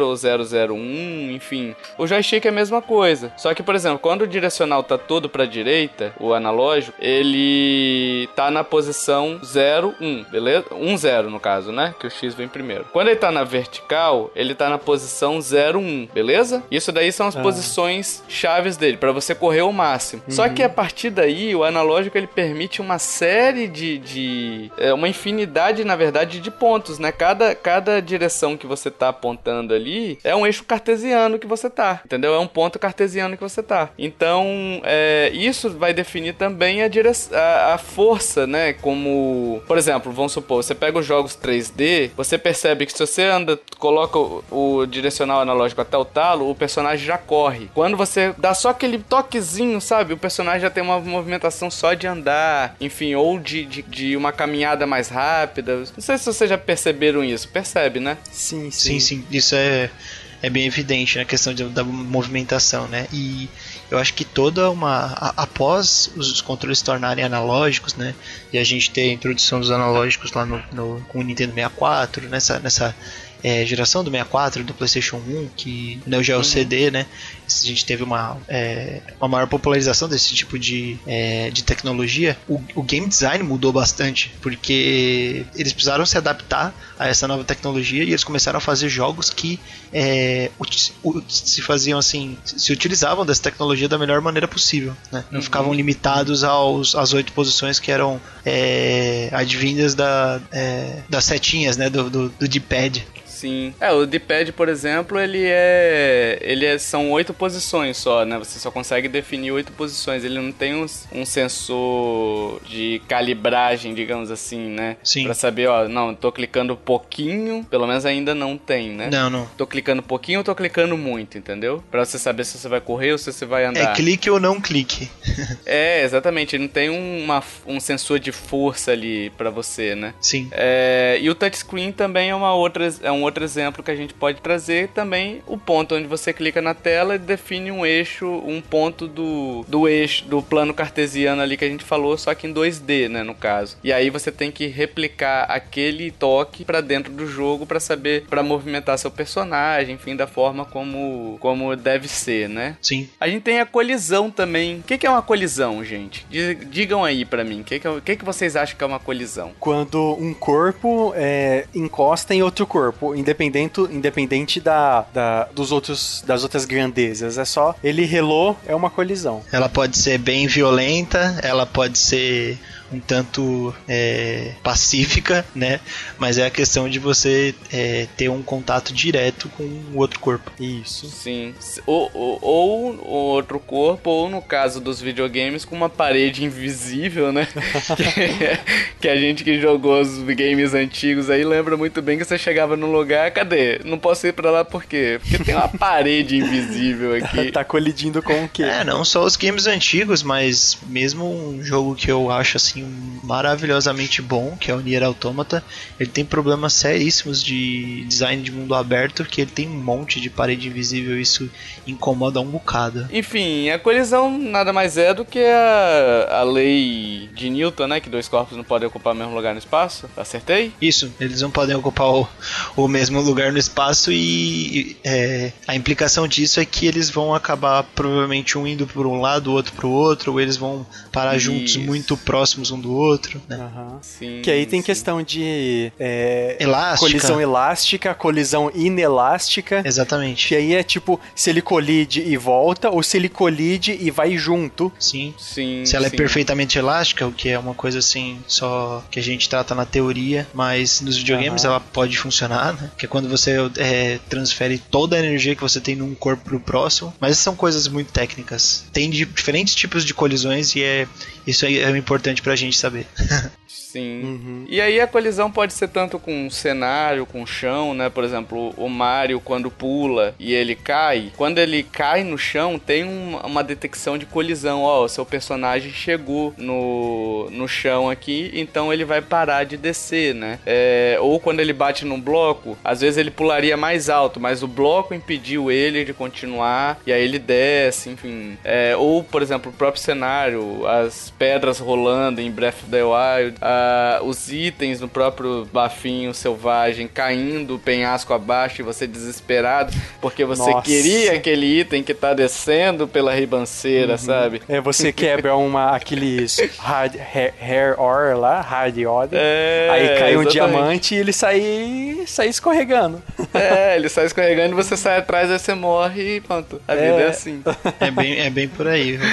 ou 001, enfim. O joystick é a mesma coisa. Só que, por exemplo, quando o direcional tá todo pra direita, o analógico, ele tá na posição 0, 1, beleza? 1, 0 no caso, né? Que o X vem primeiro. Quando ele tá na vertical, ele tá na posição 0, 1, beleza? Isso daí são as posições chaves dele, pra você correr o máximo. Só que a partir daí, o analógico ele permite uma série de. de é, uma infinidade, na verdade, de pontos, né? Cada, cada direção que você tá apontando ali é um eixo cartesiano que você tá, entendeu? É um ponto cartesiano que você tá. Então, é, isso vai definir também a, a, a força, né? Como, por exemplo, vamos supor, você pega os jogos 3D, você percebe que se você anda, coloca o, o direcional analógico até o talo, o personagem já corre. Quando você dá só aquele toquezinho, sabe? O personagem já tem uma movimentação só de andar, enfim, ou de, de, de uma caminhada mais rápida. Não sei se vocês já perceberam isso. Percebe, né? Sim, Sim, sim, isso é, é bem evidente na questão de- da movimentação, né? E eu acho que toda uma. a- após os controles se tornarem analógicos, né? E a gente ter a introdução dos analógicos lá no, no, com o Nintendo 64, nessa, nessa é, geração do 64, do PlayStation 1, que o Neo Geo CD, né? A gente teve uma, é, uma maior popularização desse tipo de, é, de tecnologia. O, o game design mudou bastante, porque eles precisaram se adaptar a essa nova tecnologia e eles começaram a fazer jogos que é, se faziam assim, se utilizavam dessa tecnologia da melhor maneira possível, né? Não ficavam limitados aos, às oito posições que eram é, advindas da, é, das setinhas, né? Do, do, do D-pad. É, o D-pad, por exemplo, ele é. Ele é, são oito posições só, né? Você só consegue definir oito posições. Ele não tem um, um sensor de calibragem, digamos assim, né? Sim. Pra saber, ó, não, tô clicando pouquinho, pelo menos ainda não tem, né? Não, não. Tô clicando pouquinho ou tô clicando muito, entendeu? Pra você saber se você vai correr ou se você vai É andar. clique ou não clique. É, exatamente. Ele não tem uma, um sensor de força ali pra você, né? Sim. É, e o touchscreen também é, uma outra, é um outro exemplo que a gente pode trazer também o ponto onde você clica na tela e define um eixo, um ponto do, do eixo, do plano cartesiano ali que a gente falou, só que em 2D, né, no caso. E aí você tem que replicar aquele toque pra dentro do jogo pra saber, pra movimentar seu personagem, enfim, da forma como, como deve ser, né? Sim. A gente tem a colisão também. O que, que é uma colisão, gente? Di- Digam aí pra mim. O que, que, é- que, que vocês acham que é uma colisão? Quando um corpo é, encosta em outro corpo, independente, independente da, da- dos outros, das outras grandezas. É só ele relou, é uma colisão. Ela pode ser bem violenta, ela pode ser um tanto é, pacífica, né? Mas é a questão de você é, ter um contato direto com o outro corpo. Isso. Sim. Ou, ou, ou o outro corpo, ou no caso dos videogames, com uma parede invisível, né? que, que a gente que jogou os games antigos aí lembra muito bem que você chegava num lugar, cadê? Não posso ir pra lá por quê? Porque tem uma parede invisível aqui. tá colidindo com o quê? É, não só os games antigos, mas mesmo um jogo que eu acho assim maravilhosamente bom, que é o Nier Automata, ele tem problemas seríssimos de design de mundo aberto, que ele tem um monte de parede invisível, isso incomoda um bocado. Enfim, a colisão nada mais é do que a, a lei de Newton, né? Que dois corpos não podem ocupar o mesmo lugar no espaço. Acertei? Isso, eles não podem ocupar o, o mesmo lugar no espaço e é, a implicação disso é que eles vão acabar provavelmente um indo por um lado, o outro pro outro, ou eles vão parar Isso. juntos muito próximos um do outro, né? Aham. Sim. Que aí tem sim. questão de é, Elástica. colisão elástica, colisão inelástica. Exatamente. Que aí é tipo, se ele colide e volta, ou se ele colide e vai junto. Sim. Sim. Se ela sim. é perfeitamente elástica, o que é uma coisa assim, só que a gente trata na teoria, mas nos videogames Aham. ela pode funcionar, né? Que é quando você é, transfere toda a energia que você tem num corpo pro próximo. Mas são coisas muito técnicas. Tem di- diferentes tipos de colisões e é isso aí é importante pra gente saber. Sim. Uhum. E aí a colisão pode ser tanto com o cenário, com o chão, né? Por exemplo, o Mario quando pula e ele cai, quando ele cai no chão, tem um- uma detecção de colisão. Ó, o seu personagem chegou no, no chão aqui, então ele vai parar de descer, né? É, ou quando ele bate num bloco, às vezes ele pularia mais alto, mas o bloco impediu ele de continuar, e aí ele desce, enfim. É, ou, por exemplo, o próprio cenário, as pedras rolando em Breath of the Wild, ah, os itens no próprio bafinho selvagem caindo, o penhasco abaixo e você desesperado porque você Nossa. queria aquele item que tá descendo pela ribanceira, sabe? É, você quebra uma, aqueles hard hair, hair ore lá, hard order. É, aí cai um exatamente. diamante e ele sai, sai escorregando. É, ele sai escorregando e você sai atrás, aí você morre e pronto. A vida é É. assim. é bem é bem por aí. viu?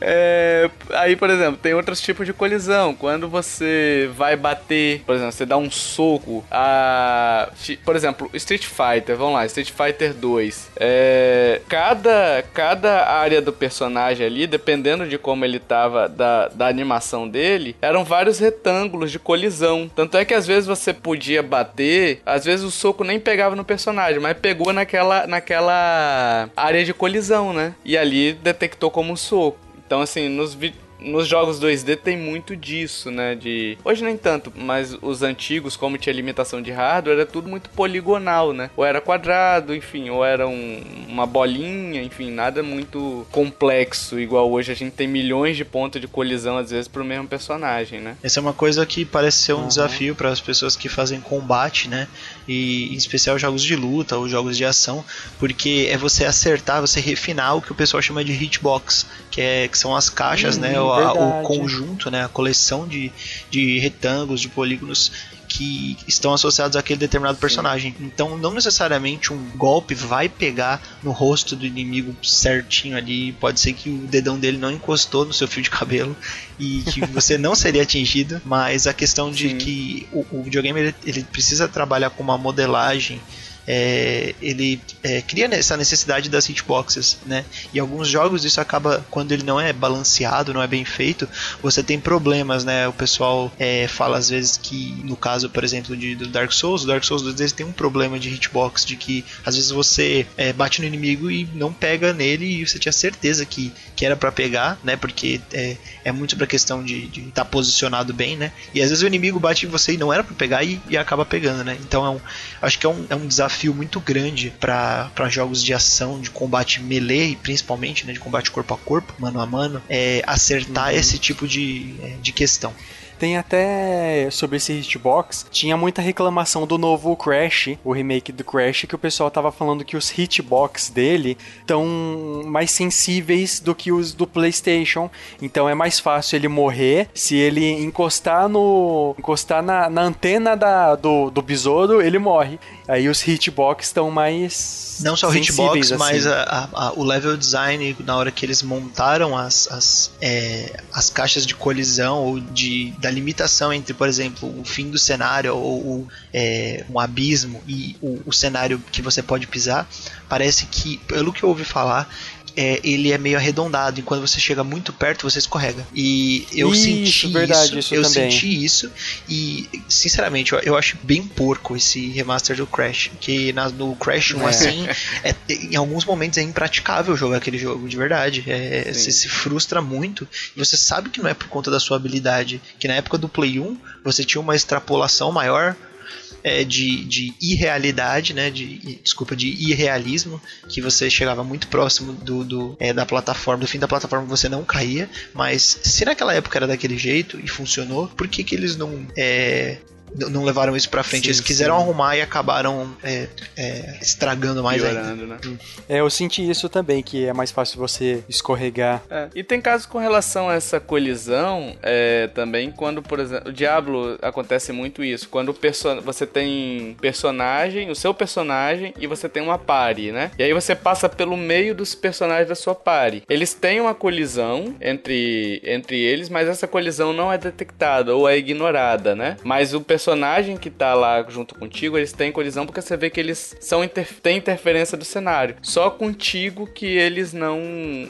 É, aí, por exemplo, tem outros tipos de colisão. Quando você vai bater, por exemplo, você dá um soco a. Por exemplo, Street Fighter, vamos lá, Street Fighter 2. É, cada, cada área do personagem ali, dependendo de como ele tava, da, da animação dele, eram vários retângulos de colisão. Tanto é que às vezes você podia bater, às vezes o soco nem pegava no personagem, mas pegou naquela, naquela área de colisão, né? E ali detectou como um soco. Então, assim, nos, vi- nos jogos 2D tem muito disso, né? De. Hoje nem tanto, mas os antigos, como tinha limitação de hardware, era tudo muito poligonal, né? Ou era quadrado, enfim, ou era um- uma bolinha, enfim, nada muito complexo. Igual hoje a gente tem milhões de pontos de colisão, às vezes, pro mesmo personagem, né? Essa é uma coisa que parece ser um desafio para as pessoas que fazem combate, né? E em especial jogos de luta ou jogos de ação, porque é você acertar, você refinar o que o pessoal chama de hitbox, que, é, que são as caixas, Hum, né? O, a- o verdade. conjunto, né? A coleção de, de retângulos, de polígonos que estão associados àquele determinado personagem. Então, não necessariamente um golpe vai pegar no rosto do inimigo certinho ali. Pode ser que o dedão dele não encostou no seu fio de cabelo e que você não seria atingido. Mas a questão de Sim. que o, o videogame ele, ele precisa trabalhar com uma modelagem. É, ele é, cria essa necessidade das hitboxes, né? E alguns jogos isso acaba quando ele não é balanceado, não é bem feito, você tem problemas, né? O pessoal é, fala às vezes que no caso, por exemplo, de, do Dark Souls, o Dark Souls 2 vezes tem um problema de hitbox, de que às vezes você é, bate no inimigo e não pega nele e você tinha certeza que, que era pra pegar, né? Porque é, é muito pra questão de estar posicionado bem, né? E às vezes o inimigo bate em você e não era pra pegar e, e acaba pegando, né? Então é um, acho que é um, é um desafio muito grande pra jogos de ação, de combate melee, principalmente, né? De combate corpo a corpo, mano a mano, é, acertar esse tipo de, é, de questão. Tem até sobre esse hitbox, tinha muita reclamação do novo Crash, o remake do Crash, que o pessoal tava falando que os hitbox dele estão mais sensíveis do que os do PlayStation. Então é mais fácil ele morrer se ele encostar no encostar na, na antena da, do, do besouro, ele morre. Aí os hitbox estão mais Não só o hitbox, assim. mas a- a- o level design, na hora que eles montaram as, as, é, as caixas de colisão ou de, da limitação entre, por exemplo, o fim do cenário ou o, é, um abismo e o, o cenário que você pode pisar, parece que, pelo que eu ouvi falar, é, ele é meio arredondado e quando você chega muito perto você escorrega. E eu Isso, senti verdade, isso, isso eu também. senti isso e sinceramente eu, eu acho bem porco esse remaster do Crash, que na- no Crash 1 É. assim, é- em alguns momentos é impraticável jogar aquele jogo, de verdade. É, você se frustra muito e você sabe que não é por conta da sua habilidade, que na época do Play 1 você tinha uma extrapolação maior é, de, de irrealidade, né? De, desculpa, de irrealismo, que você chegava muito próximo do, do, é, da plataforma, do fim da plataforma você não caía, mas se naquela época era daquele jeito e funcionou, por que, que eles não. é, não levaram isso pra frente, Sim, eles quiseram sim. arrumar e acabaram é, é, estragando mais ainda. Piorando, né? É, eu senti isso também, que é mais fácil você escorregar. É, E tem casos com relação a essa colisão é, também, quando, por exemplo, o Diablo acontece muito isso. Quando você tem personagem, o seu personagem, e você tem uma party, né? E aí você passa pelo meio dos personagens da sua party. Eles têm uma colisão entre, entre eles, mas essa colisão não é detectada ou é ignorada, né? Mas o personagem que tá lá junto contigo, eles têm colisão porque você vê que eles são inter têm interferência do cenário. Só contigo que eles não,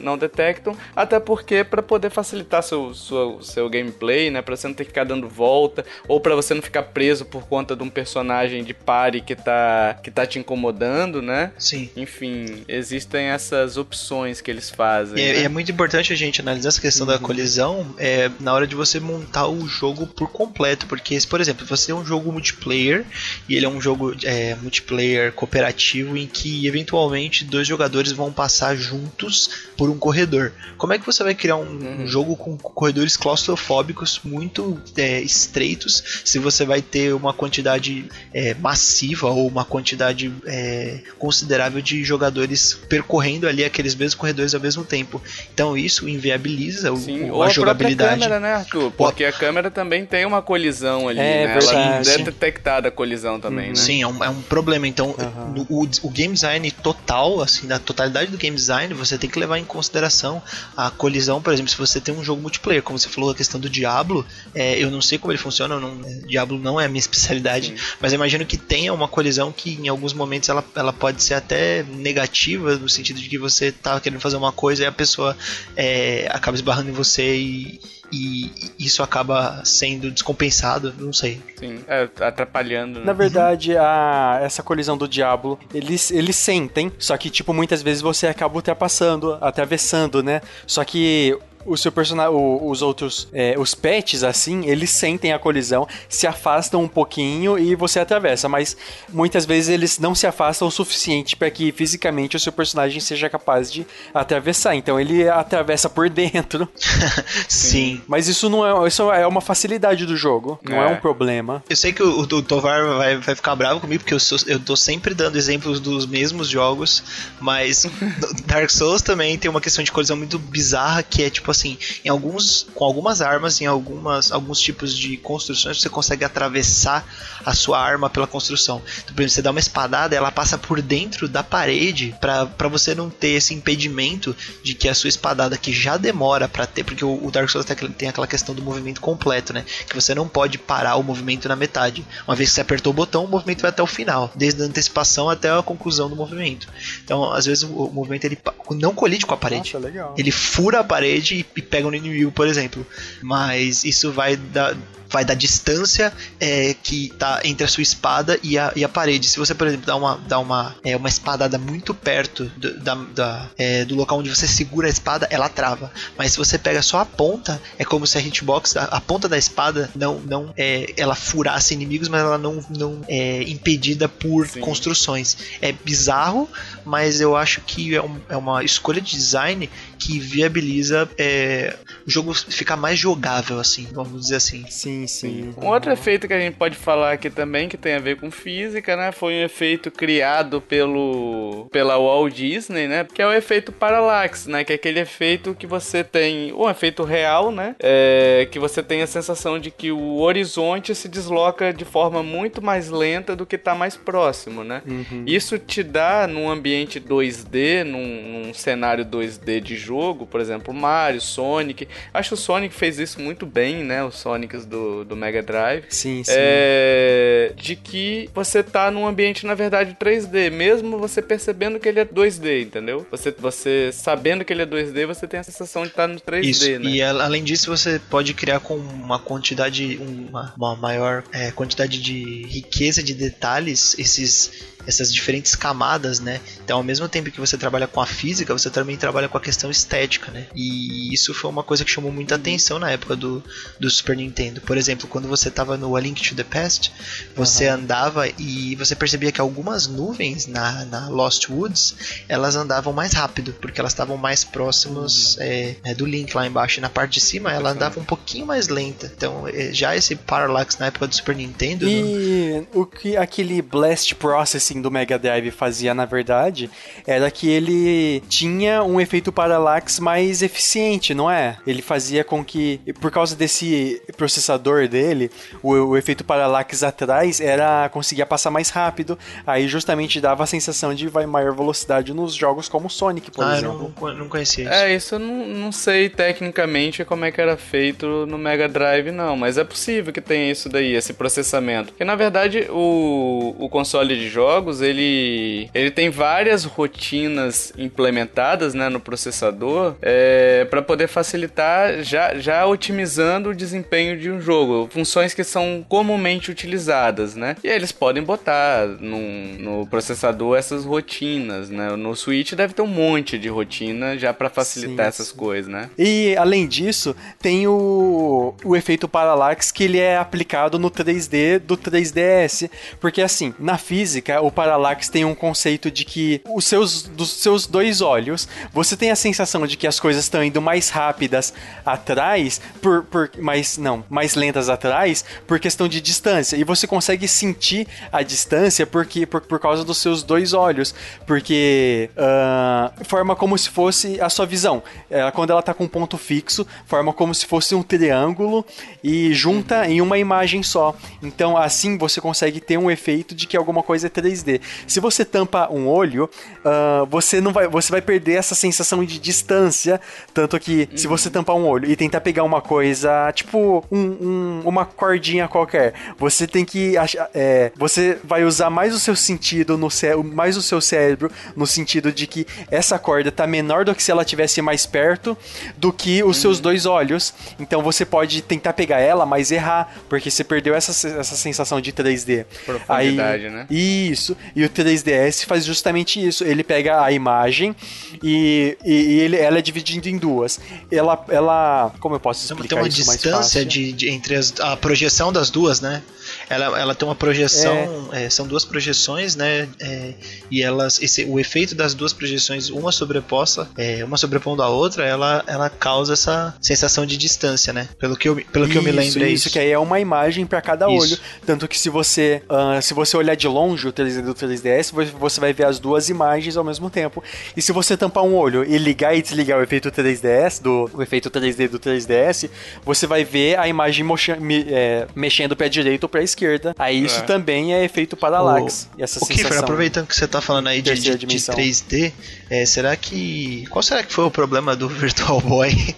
não detectam, até porque para poder facilitar seu, seu, seu gameplay, né, para você não ter que ficar dando volta ou para você não ficar preso por conta de um personagem de party que tá que tá te incomodando, né? Sim. Enfim, existem essas opções que eles fazem. E é, né? é muito importante a gente analisar essa questão da colisão é, na hora de você montar o jogo por completo. Porque, se, por exemplo, você tem um jogo multiplayer e ele é um jogo é, multiplayer cooperativo em que eventualmente dois jogadores vão passar juntos por um corredor. Como é que você vai criar um, um jogo com corredores claustrofóbicos muito é, estreitos se você vai ter uma quantidade é, massiva ou uma quantidade é, considerável de jogadores percorrendo ali aqueles mesmos corredores ao mesmo tempo? Então isso inviabiliza Sim, o- ou a a jogabilidade. câmera, né, Arthur? Porque a câmera também tem uma colisão ali, É, né? verdade. Ela é detectada a colisão também, né? Sim, é um, é um problema. Então, no- o, o game design total, assim, na totalidade do game design, você tem que levar em consideração a colisão, por exemplo, se você tem um jogo multiplayer, como você falou, a questão do Diablo, é, eu não sei como ele funciona, não, é, Diablo não é a minha especialidade, Sim. mas eu imagino que tenha uma colisão que em alguns momentos ela, ela pode ser até negativa, no sentido de que você tá querendo fazer uma coisa e a pessoa é, acaba esbarrando em você e, e isso acaba sendo descompensado, não sei. Sim, é, atrapalhando, né? Na verdade, a, essa colisão do Diablo, eles, eles sentem, só que, tipo, muitas vezes você acaba ultrapassando, atravessando, né? Só que o seu personagem, os outros, é, os pets, assim, eles sentem a colisão, se afastam um pouquinho e você atravessa, mas muitas vezes eles não se afastam o suficiente para que fisicamente o seu personagem seja capaz de atravessar. Então ele atravessa por dentro. Sim. Mas isso não é, isso é uma facilidade do jogo, não é, É. um problema. Eu sei que o, o Tovar vai, vai ficar bravo comigo, porque eu, sou, eu tô sempre dando exemplos dos mesmos jogos, mas Dark Souls também tem uma questão de colisão muito bizarra, que é tipo assim, em alguns, com algumas armas, em algumas, alguns tipos de construções, você consegue atravessar a sua arma pela construção. Então, por exemplo, você dá uma espadada, ela passa por dentro da parede, pra você não ter esse impedimento de que a sua espadada, que já demora pra ter, porque o, o Dark Souls tem aquela- questão do movimento completo, né? Que você não pode parar o movimento na metade. Uma vez que você apertou o botão, o movimento vai até o final, desde a antecipação até a conclusão do movimento. Então, às vezes, o, movimento ele não colide com a parede. Nossa. Ele fura a parede e, e pega no inimigo, por exemplo. Mas isso vai da vai da distância é, que tá entre a sua espada e a, e a parede. Se você, por exemplo, dá uma, dá uma, é, uma espadada muito perto do, da, da, é, do local onde você segura a espada, ela trava. Mas se você pega só a ponta, é como se a hitbox, a, a ponta da espada, não, não é, ela furasse inimigos, mas ela não, não é impedida por Sim. construções. É bizarro, mas eu acho que é, um- é uma escolha de design que viabiliza é, o jogo ficar mais jogável, assim, vamos dizer assim. Sim, sim. Um outro efeito que a gente pode falar aqui também, que tem a ver com física, né? Foi um efeito criado pelo pela Walt Disney, né? Que é o efeito parallax, né? Que é aquele efeito que você tem, um efeito real, né? É, que você tem a sensação de que o horizonte se desloca de forma muito mais lenta do que tá mais próximo, né? Isso te dá num ambiente 2D, num, num cenário 2D de jogo, por exemplo, Mario, Sonic. Acho que o Sonic fez isso muito bem, né? Os Sonics do, do Mega Drive. Sim, sim. É, de que você tá num ambiente, na verdade, 3D, mesmo você percebendo que ele é 2D, entendeu? Você, você sabendo que ele é 2D, você tem a sensação de estar no 3D, Isso, né? e além disso você pode criar com uma quantidade, uma, uma maior é, quantidade de riqueza de detalhes esses, essas diferentes camadas, né? Então ao mesmo tempo que você trabalha com a física, você também trabalha com a questão estética, né? E isso foi uma coisa que chamou muita atenção na época do, do Super Nintendo. Por exemplo, quando você estava no A Link to the Past, você andava e você percebia que algumas nuvens na, na Lost Woods, elas andavam mais rápido, porque elas estavam mais próximos é, é, do Link lá embaixo. E na parte de cima, ela andava um pouquinho mais lenta. Então, é, já esse Parallax na época do Super Nintendo... E o que aquele Blast Processing do Mega Drive fazia, na verdade, era que ele tinha um efeito parallax mais eficiente, não é? Ele fazia com que, por causa desse processador dele, o, o efeito parallax atrás era conseguia passar mais rápido, aí justamente dava a sensação de vai maior velocidade nos jogos como Sonic, por ah, exemplo. não, não conhecia isso. É, isso eu não, não sei tecnicamente como é que era feito no Mega Drive, não, mas é possível que tenha isso daí, esse processamento. Porque na verdade o, o console de jogos ele, ele tem várias rotinas implementadas né, no processador é, para poder facilitar, já, já otimizando o desempenho de um jogo. Funções que são comumente utilizadas, né? E eles podem botar num- no processador essas rotinas, né? No Switch deve ter um monte de rotina já para facilitar Sim, essas sim. coisas, né? E além disso, tem o, o efeito parallax que ele é aplicado no 3D do 3DS, porque assim, na física, o parallax tem um conceito de que os seus dos seus dois olhos, você tem a sensação de que as coisas estão indo mais rápidas atrás por, por mais não, mais lentas atrás por questão de distância, e você consegue sentir a distância porque por, por causa dos seus dois olhos, porque ah, forma como se fosse a sua visão. Ela, quando ela tá com um ponto fixo, forma como se fosse um triângulo e junta em uma imagem só. Então, assim você consegue ter um efeito de que alguma coisa é 3D. Se você tampa um olho, ah, você não vai, você vai perder essa sensação de distância, tanto que se você tampar um olho e tentar pegar uma coisa, tipo um- um- uma cordinha qualquer, você tem que achar, é, você vai usar mais o seu sentido no mais o seu cérebro no sentido de que essa corda tá menor do que se ela tivesse mais perto do que os seus dois olhos. Então você pode tentar pegar ela, mas errar, porque você perdeu essa, essa sensação de 3D. Profundidade, Aí- né? Isso. E o 3DS faz justamente isso. Ele pega a imagem e, e, e ele, ela é dividida em duas. Ela, ela, como eu posso uma- explicar tem uma isso mais distância fácil? de, de- entre as- a projeção das duas, né? Ela, ela tem uma projeção, é, são duas projeções, né? É, e elas, esse, o efeito das duas projeções, uma sobreposta, é, uma sobrepondo a outra, ela, ela causa essa sensação de distância, né? Pelo que eu, pelo que eu me lembro é isso, isso. que aí é uma imagem pra cada Isso. olho. Tanto que se você, ah, se você olhar de longe o 3D do 3DS, vo- você vai ver as duas imagens ao mesmo tempo. E se você tampar um olho e ligar e desligar o efeito 3DS, do, o efeito 3D do 3DS, você vai ver a imagem moxa- me- é, mexendo pra direita ou pra esquerda. Aí isso É. também é efeito parallax. e essa O Kiefer, sensação. aproveitando que você tá falando aí de, de, de dimensão. 3D, é, será que. Qual será que foi o problema do Virtual Boy?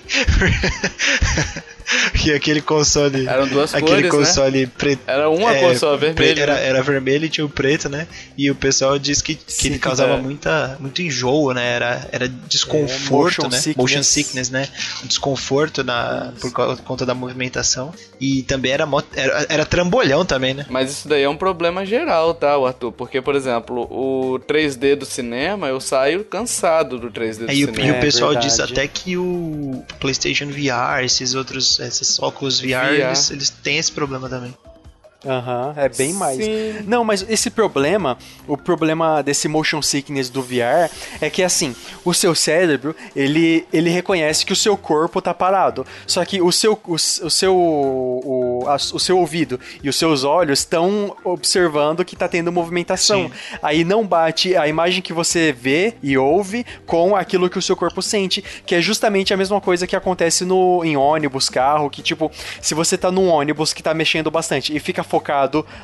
que aquele console. Eram duas aquele cores, né? console preto. Era uma é, cor só, vermelho. Era, né? era vermelho e tinha o preto, né? E o pessoal disse que, que Sim, ele causava é. muita, muito enjoo, né? Era, era desconforto, motion né? sickness. Motion sickness, né? Um desconforto na, por conta da movimentação. E também era, era, era trambolhão também, né? Mas isso daí é um problema geral, tá, o Arthur? Porque, por exemplo, o 3D do cinema, eu saio cansado do 3D do É, o, cinema. e o É pessoal verdade. diz até que o PlayStation VR, esses outros, esses óculos VR, VR. Eles, eles têm esse problema também. Aham, é bem mais. Sim. Não, mas esse problema, o problema desse motion sickness do VR é que assim, o seu cérebro, ele, ele reconhece que o seu corpo tá parado. Só que o seu o, o seu o, a- o seu ouvido e os seus olhos estão observando que tá tendo movimentação. Aí não bate a imagem que você vê e ouve com aquilo que o seu corpo sente, que é justamente a mesma coisa que acontece no em ônibus, carro, que tipo, se você tá num ônibus que tá mexendo bastante e fica focado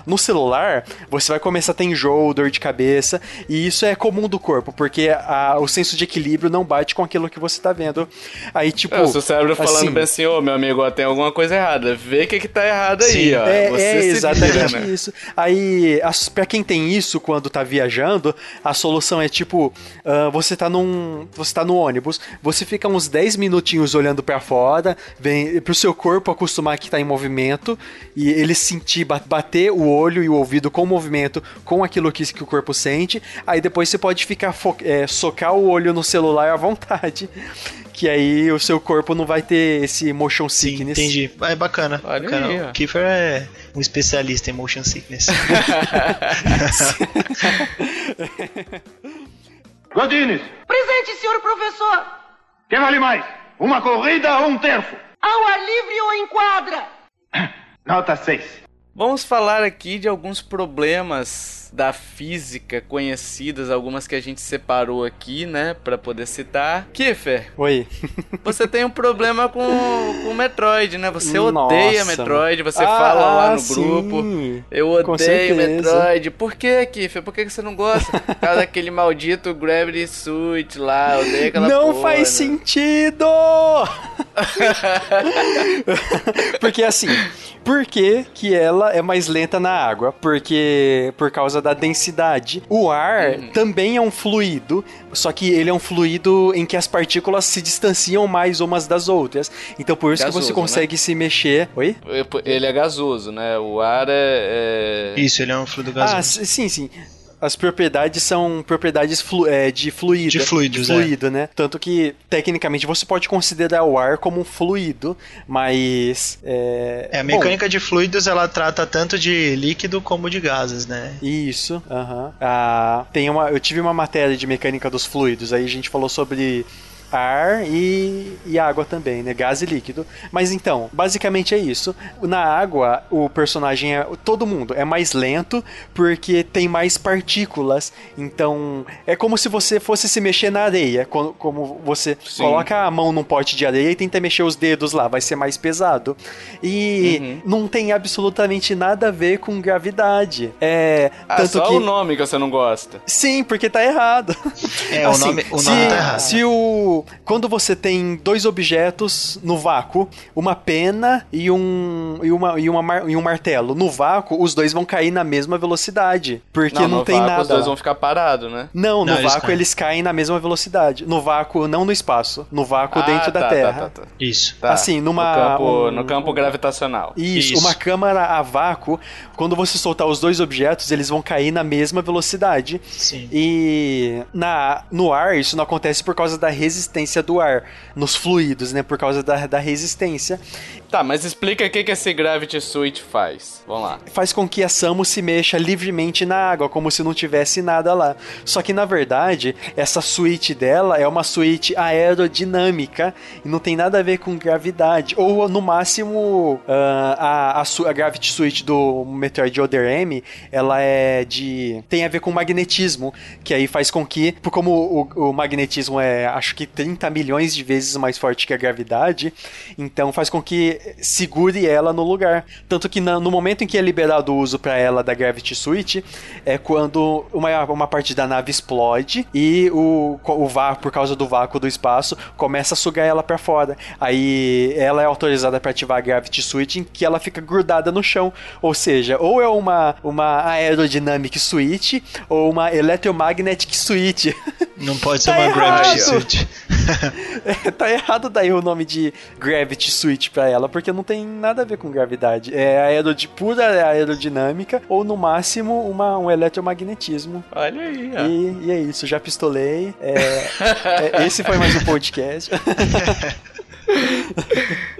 no celular, você vai começar a ter enjoo, dor de cabeça, e isso é comum do corpo, porque a- o senso de equilíbrio não bate com aquilo que você tá vendo. Aí tipo, É, o seu cérebro falando assim, bem assim, ô meu amigo, ó, tem alguma coisa errada. Vê o que, que tá errado aí, Sim, ó. É, é exatamente vira, né? isso. Aí, as, pra quem tem isso quando tá viajando, a solução é tipo: ah, você tá num. Você tá no ônibus, você fica uns 10 minutinhos olhando pra fora, vem pro seu corpo acostumar que tá em movimento, e ele sentir, ba- bater o olho e o ouvido com o movimento, com aquilo que, que o corpo sente. Aí depois você pode ficar é, socar o olho no celular à vontade. Que aí o seu corpo não vai ter esse motion Sim, sickness. entendi. É bacana. Olha bacana. aí, o Kiefer é um especialista em motion sickness. Godines, Presente, senhor professor. quem vale mais? Uma corrida ou um terço? Ao ar livre ou em quadra? Nota 6. Vamos falar aqui de alguns problemas da física conhecidas, algumas que a gente separou aqui, né, Pra poder citar. Kiefer, Oi. você tem um problema com o Metroid, né? Você Nossa, odeia Metroid, você Ah, fala lá no sim. grupo. Eu odeio. Metroid. Por que, Kiefer? Por que você não gosta? Por causa daquele maldito Gravity Suit lá, odeio aquela Não porra, faz né? sentido! Porque assim, por que, que ela é mais lenta na água? Porque por causa da densidade. O ar Uhum. também é um fluido, só que ele é um fluido em que as partículas se distanciam mais umas das outras. Então por isso que Gasoso, você né? consegue se mexer. Oi? Ele é gasoso, né? O ar é. é- Isso, ele é um fluido Ah, gasoso. s- sim, sim. As propriedades são propriedades flu- é, de fluido. De fluidos, de fluido, né? Tanto que, tecnicamente, você pode considerar o ar como um fluido, mas. É, É, a bom, mecânica de fluidos ela trata tanto de líquido como de gases, né? Isso, aham. Ah, tem uma, eu tive uma matéria de mecânica dos fluidos, aí a gente falou sobre ar e, e água também, né? Gás e líquido. Mas então, basicamente é isso. Na água, o personagem é. Todo mundo é mais lento porque tem mais partículas. Então, é como se você fosse se mexer na areia. Como, como você Sim. coloca a mão num pote de areia e tenta mexer os dedos lá, vai ser mais pesado. E Uhum. não tem absolutamente nada a ver com gravidade. É. Ah, tanto só que. o nome que você não gosta. Sim, porque tá errado. É, o nome, o se, nome tá errado. Se o. Quando você tem dois objetos no vácuo, uma pena e um. e, uma, e, uma e um martelo. No vácuo, os dois vão cair na mesma velocidade. Porque não, no tem vácuo, nada. Os dois vão ficar parados, né? Não, no Não, eles vácuo caem. eles caem na mesma velocidade. No vácuo, não no espaço. No vácuo Ah, dentro tá, da tá, Terra. tá, tá. Isso. Tá. Assim, numa- No campo, um- no campo gravitacional. Isso, Isso. uma câmara a vácuo, quando você soltar os dois objetos, eles vão cair na mesma velocidade. Sim. E na, no ar, isso não acontece por causa da resistência do ar, nos fluidos, né? Por causa da, da resistência. Tá, mas explica o que, que esse Gravity Suit faz. Vamos lá. Faz com que a Samus se mexa livremente na água, como se não tivesse nada lá. Só que na verdade, essa suíte dela é uma suíte aerodinâmica e não tem nada a ver com gravidade. Ou no máximo, ah, a, a, a Gravity Suite do Metroid Other M, ela é de. tem a ver com magnetismo, que aí faz com que, como o, o magnetismo é acho que 30 milhões de vezes mais forte que a gravidade, então faz com que segure ela no lugar. Tanto que na- no momento em que é liberado o uso para ela da Gravity Suite, é quando uma, uma parte da nave explode e o, o vácuo, por causa do vácuo do espaço, começa a sugar ela para fora. Aí ela é autorizada para ativar a Gravity Suite em que ela fica grudada no chão. Ou seja, ou é uma, uma Aerodynamic Suite ou uma Electromagnetic Suite. Não pode ser Tá uma Gravity errado. Suit. É, tá errado daí o nome de Gravity Suite pra ela, porque não tem nada a ver com gravidade. É aerod pura aerodinâmica, ou no máximo uma, um eletromagnetismo. Olha aí, ó. E, e é isso, já pistolei. É, é, esse foi mais um podcast.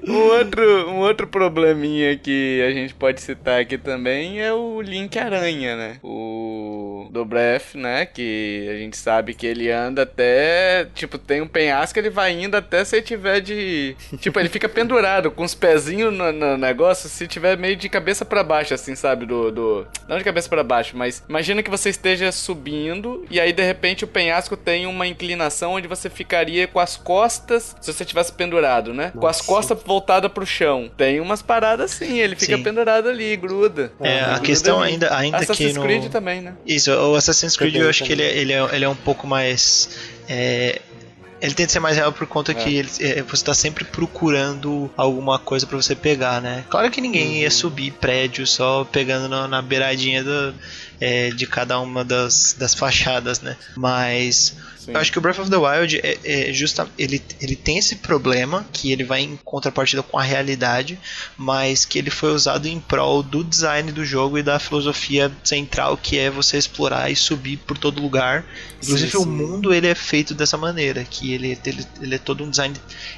Um outro, um outro probleminha que a gente pode citar aqui também é o Link Aranha, né? O do Breath, né? Que a gente sabe que ele anda até. Tipo, tem um penhasco, ele vai indo até se ele tiver de. Tipo, ele fica pendurado com os pezinhos no, no negócio, se tiver meio de cabeça para baixo, assim, sabe? Do, do. Não de cabeça para baixo, mas imagina que você esteja subindo e aí de repente o penhasco tem uma inclinação onde você ficaria com as costas, se você tivesse pendurado, né? Com as Nossa. costas voltadas pro chão. Tem umas paradas assim, ele fica Sim. pendurado ali, gruda. É, a Gruda questão ali. ainda, ainda que Assassin's no... Creed também, né? Isso, o Assassin's Creed Também, eu acho que ele, também. é- ele, é, ele é um pouco mais. é, ele tenta ser mais real por conta que ele- é, você tá sempre procurando alguma coisa pra você pegar, né? Claro que ninguém ia subir prédio só pegando na, na beiradinha do, é, de cada uma das, das fachadas, né? Mas Sim. eu acho que o Breath of the Wild é, é justa, ele, ele tem esse problema que ele vai em contrapartida com a realidade, mas que ele foi usado em prol do design do jogo e da filosofia central que é você explorar e subir por todo lugar. Inclusive Sim, o sim. mundo ele é feito dessa maneira, que ele, ele, ele é todo um design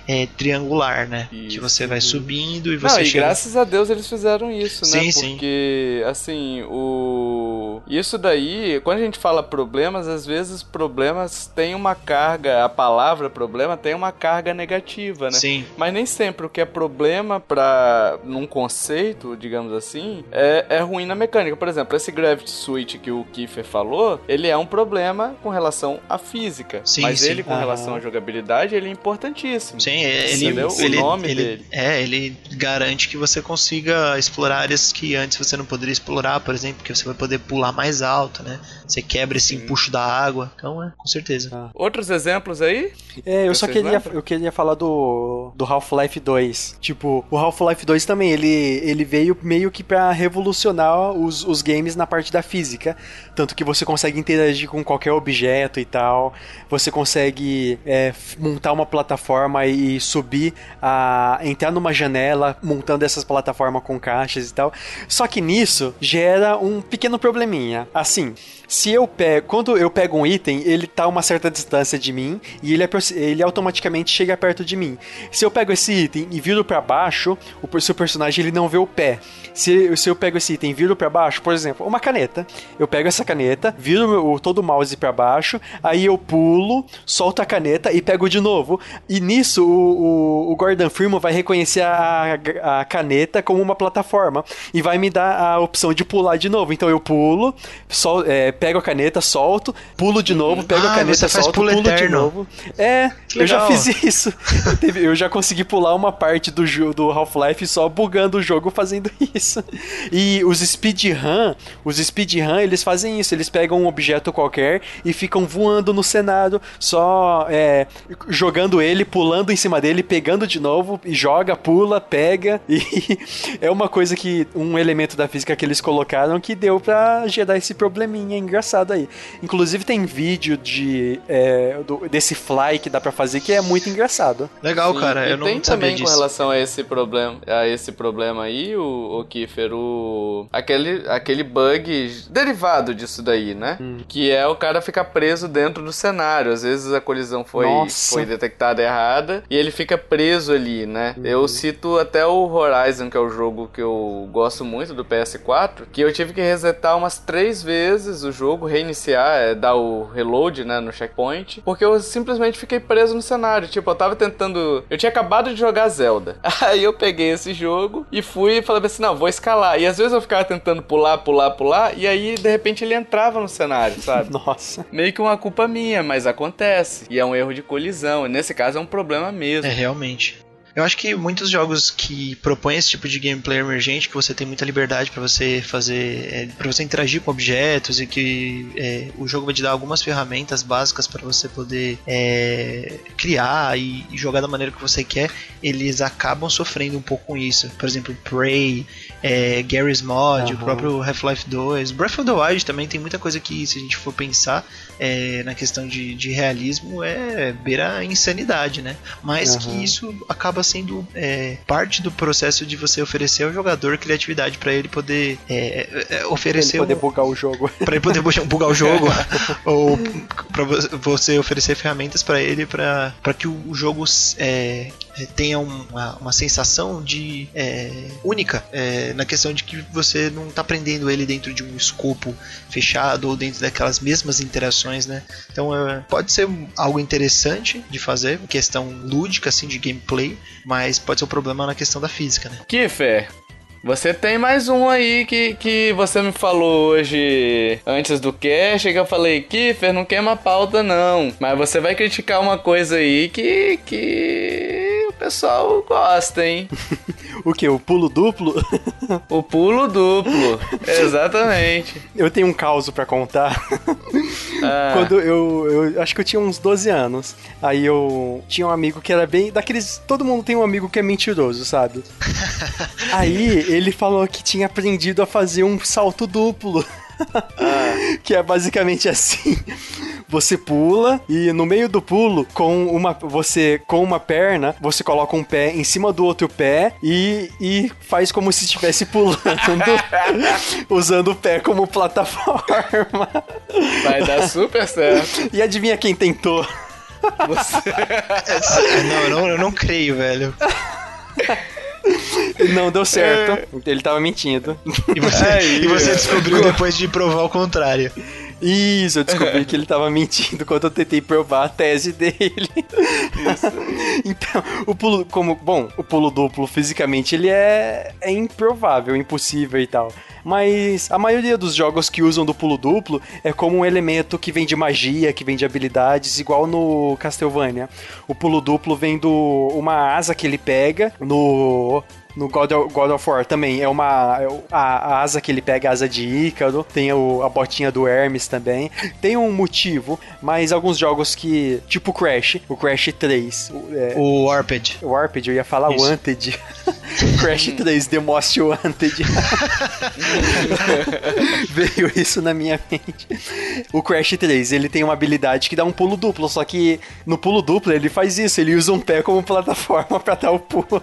é, triangular, né? Que Isso. você vai subindo e Não, você e chega... graças a Deus eles fizeram isso, né? Sim, sim. Porque, assim, o. Isso daí, quando a gente fala problemas, às vezes problemas têm uma carga, a palavra problema tem uma carga negativa, né? Sim, Mas nem sempre o que é problema para num conceito, digamos assim, é, é ruim na mecânica. Por exemplo, esse Gravity Switch que o Kiefer falou, ele é um problema com relação à física. Sim, mas sim. ele, com Aham. relação à jogabilidade, ele é importantíssimo. Sim, é- ele, Entendeu? O ele, nome ele- dele. É, ele garante que você consiga explorar áreas que antes você não poderia explorar, por exemplo, que você vai poder pular mais alto, né? Você quebra esse empuxo da água. Então, é, com certeza. Outros exemplos aí? É, eu só queria, lembram? eu queria falar do, do Half-Life 2. Tipo, o Half-Life 2 também, ele, ele veio meio que pra revolucionar os, os games na parte da física. Tanto que você consegue interagir com qualquer objeto e tal. Você consegue é, montar uma plataforma e subir, a, entrar numa janela, montando essas plataformas com caixas e tal. Só que nisso gera um pequeno probleminha. Assim, se eu pego, quando eu pego um item, ele tá a uma certa distância de mim e ele, apro- ele automaticamente chega perto de mim. Se eu pego esse item e viro pra baixo, o seu personagem ele não vê o pé. Se, se eu pego esse item e viro pra baixo, por exemplo, uma caneta, eu pego essa caneta, viro meu- todo o mouse pra baixo, aí eu pulo, solto a caneta e pego de novo. E nisso o, o, o Gordon Freeman vai reconhecer a, a caneta como uma plataforma e vai me dar a opção de pular de novo. Então eu pulo, sol, é, pego a caneta, solto, pulo de novo, pego Ah, a caneta, solto, pulo pulo de novo. É, eu já fiz isso. Eu já consegui pular uma parte do, jo- do Half-Life só bugando o jogo fazendo isso. E os speedrun, os speedrun, eles fazem isso. Eles pegam um objeto qualquer e ficam voando no cenário, só é, jogando ele, pulando em cima dele, pegando de novo, e joga, pula, pega. E é uma coisa que, um elemento da física que eles colocaram que deu pra gerar esse probleminha engraçado aí. Inclusive tem vídeo de, é, do- desse fly que dá pra fazer que é muito engraçado. Legal, Sim, cara. e Eu não tem também com disso. relação a esse problema, a esse problema aí, o, o Kiefer, o aquele aquele bug derivado disso daí, né? Hum. Que é o cara ficar preso dentro do cenário. Às vezes a colisão foi Nossa. foi detectada errada e ele fica preso ali, né? Uhum. Eu cito até o Horizon, que é o jogo que eu gosto muito do PS4, que eu tive que resetar umas três vezes o jogo, reiniciar, é, dar o reload, né, no checkpoint, porque eu simplesmente fiquei preso no cenário. Tipo, eu tava tentando. Eu tinha acabado de jogar Zelda. Aí eu peguei esse jogo e fui e falei assim: não, vou escalar. E às vezes eu ficava tentando pular, pular, pular, e aí de repente ele entrava no cenário, sabe? Nossa. Meio que uma culpa minha, mas acontece. E é um erro de colisão. E nesse caso é um problema mesmo. É, realmente. Eu acho que muitos jogos que propõem esse tipo de gameplay emergente, que você tem muita liberdade pra você fazer, é, para você interagir com objetos e que é, o jogo vai te dar algumas ferramentas básicas para você poder é, criar e, e jogar da maneira que você quer, eles acabam sofrendo um pouco com isso. Por exemplo, Prey, é, Garry's Mod, o Aham. próprio Half-Life 2, Breath of the Wild também tem muita coisa que, se a gente for pensar é, na questão de, de realismo, é beira a insanidade, né? Mas Aham. que isso acaba sendo é, parte do processo de você oferecer ao jogador criatividade para ele poder é, é, é oferecer. Pra ele poder bugar o jogo. Pra ele poder bugar o jogo. ou para você oferecer ferramentas para ele para que o jogo é, tenha uma, uma sensação de é, única é, na questão de que você não está prendendo ele dentro de um escopo fechado ou dentro daquelas mesmas interações, né? Então é, pode ser algo interessante de fazer, questão lúdica assim de gameplay, mas pode ser um problema na questão da física, né? Kiffer, você tem mais um aí que, que você me falou hoje antes do cast, que eu falei, Kiffer, não queima pauta não. Mas você vai criticar uma coisa aí que, que pessoal gosta, hein? o que? O pulo duplo? o pulo duplo, exatamente. Eu tenho um caos para contar. Ah. Quando eu, eu acho que eu tinha uns 12 anos. Aí eu tinha um amigo que era bem. Daqueles. Todo mundo tem um amigo que é mentiroso, sabe? Aí ele falou que tinha aprendido a fazer um salto duplo. Ah. que é basicamente assim. Você pula e no meio do pulo, com uma você com uma perna, você coloca um pé em cima do outro pé e, e faz como se estivesse pulando, usando o pé como plataforma. Vai dar super certo. E adivinha quem tentou? Você. não, não, eu não creio, velho. Não deu certo. É. Ele tava mentindo. E você, Aí, e você descobriu depois de provar o contrário. Isso, eu descobri que ele tava mentindo quando eu tentei provar a tese dele. Isso. então, o pulo, como, bom, o pulo duplo fisicamente ele é, é improvável, impossível e tal. Mas a maioria dos jogos que usam do pulo duplo é como um elemento que vem de magia, que vem de habilidades, igual no Castlevania. O pulo duplo vem do uma asa que ele pega no no God of, God of War também. É uma. É a, a, asa que ele pega, a asa de Ícaro. Tem o, a botinha do Hermes também. Tem um motivo, mas alguns jogos que. Tipo Crash, o Crash 3. O, é, o Warped. O Warped, eu ia falar Isso. Wanted. Crash 3, The Most Wanted. Veio isso na minha mente. O Crash 3, ele tem uma habilidade que dá um pulo duplo, só que no pulo duplo ele faz isso, ele usa um pé como plataforma para dar o pulo.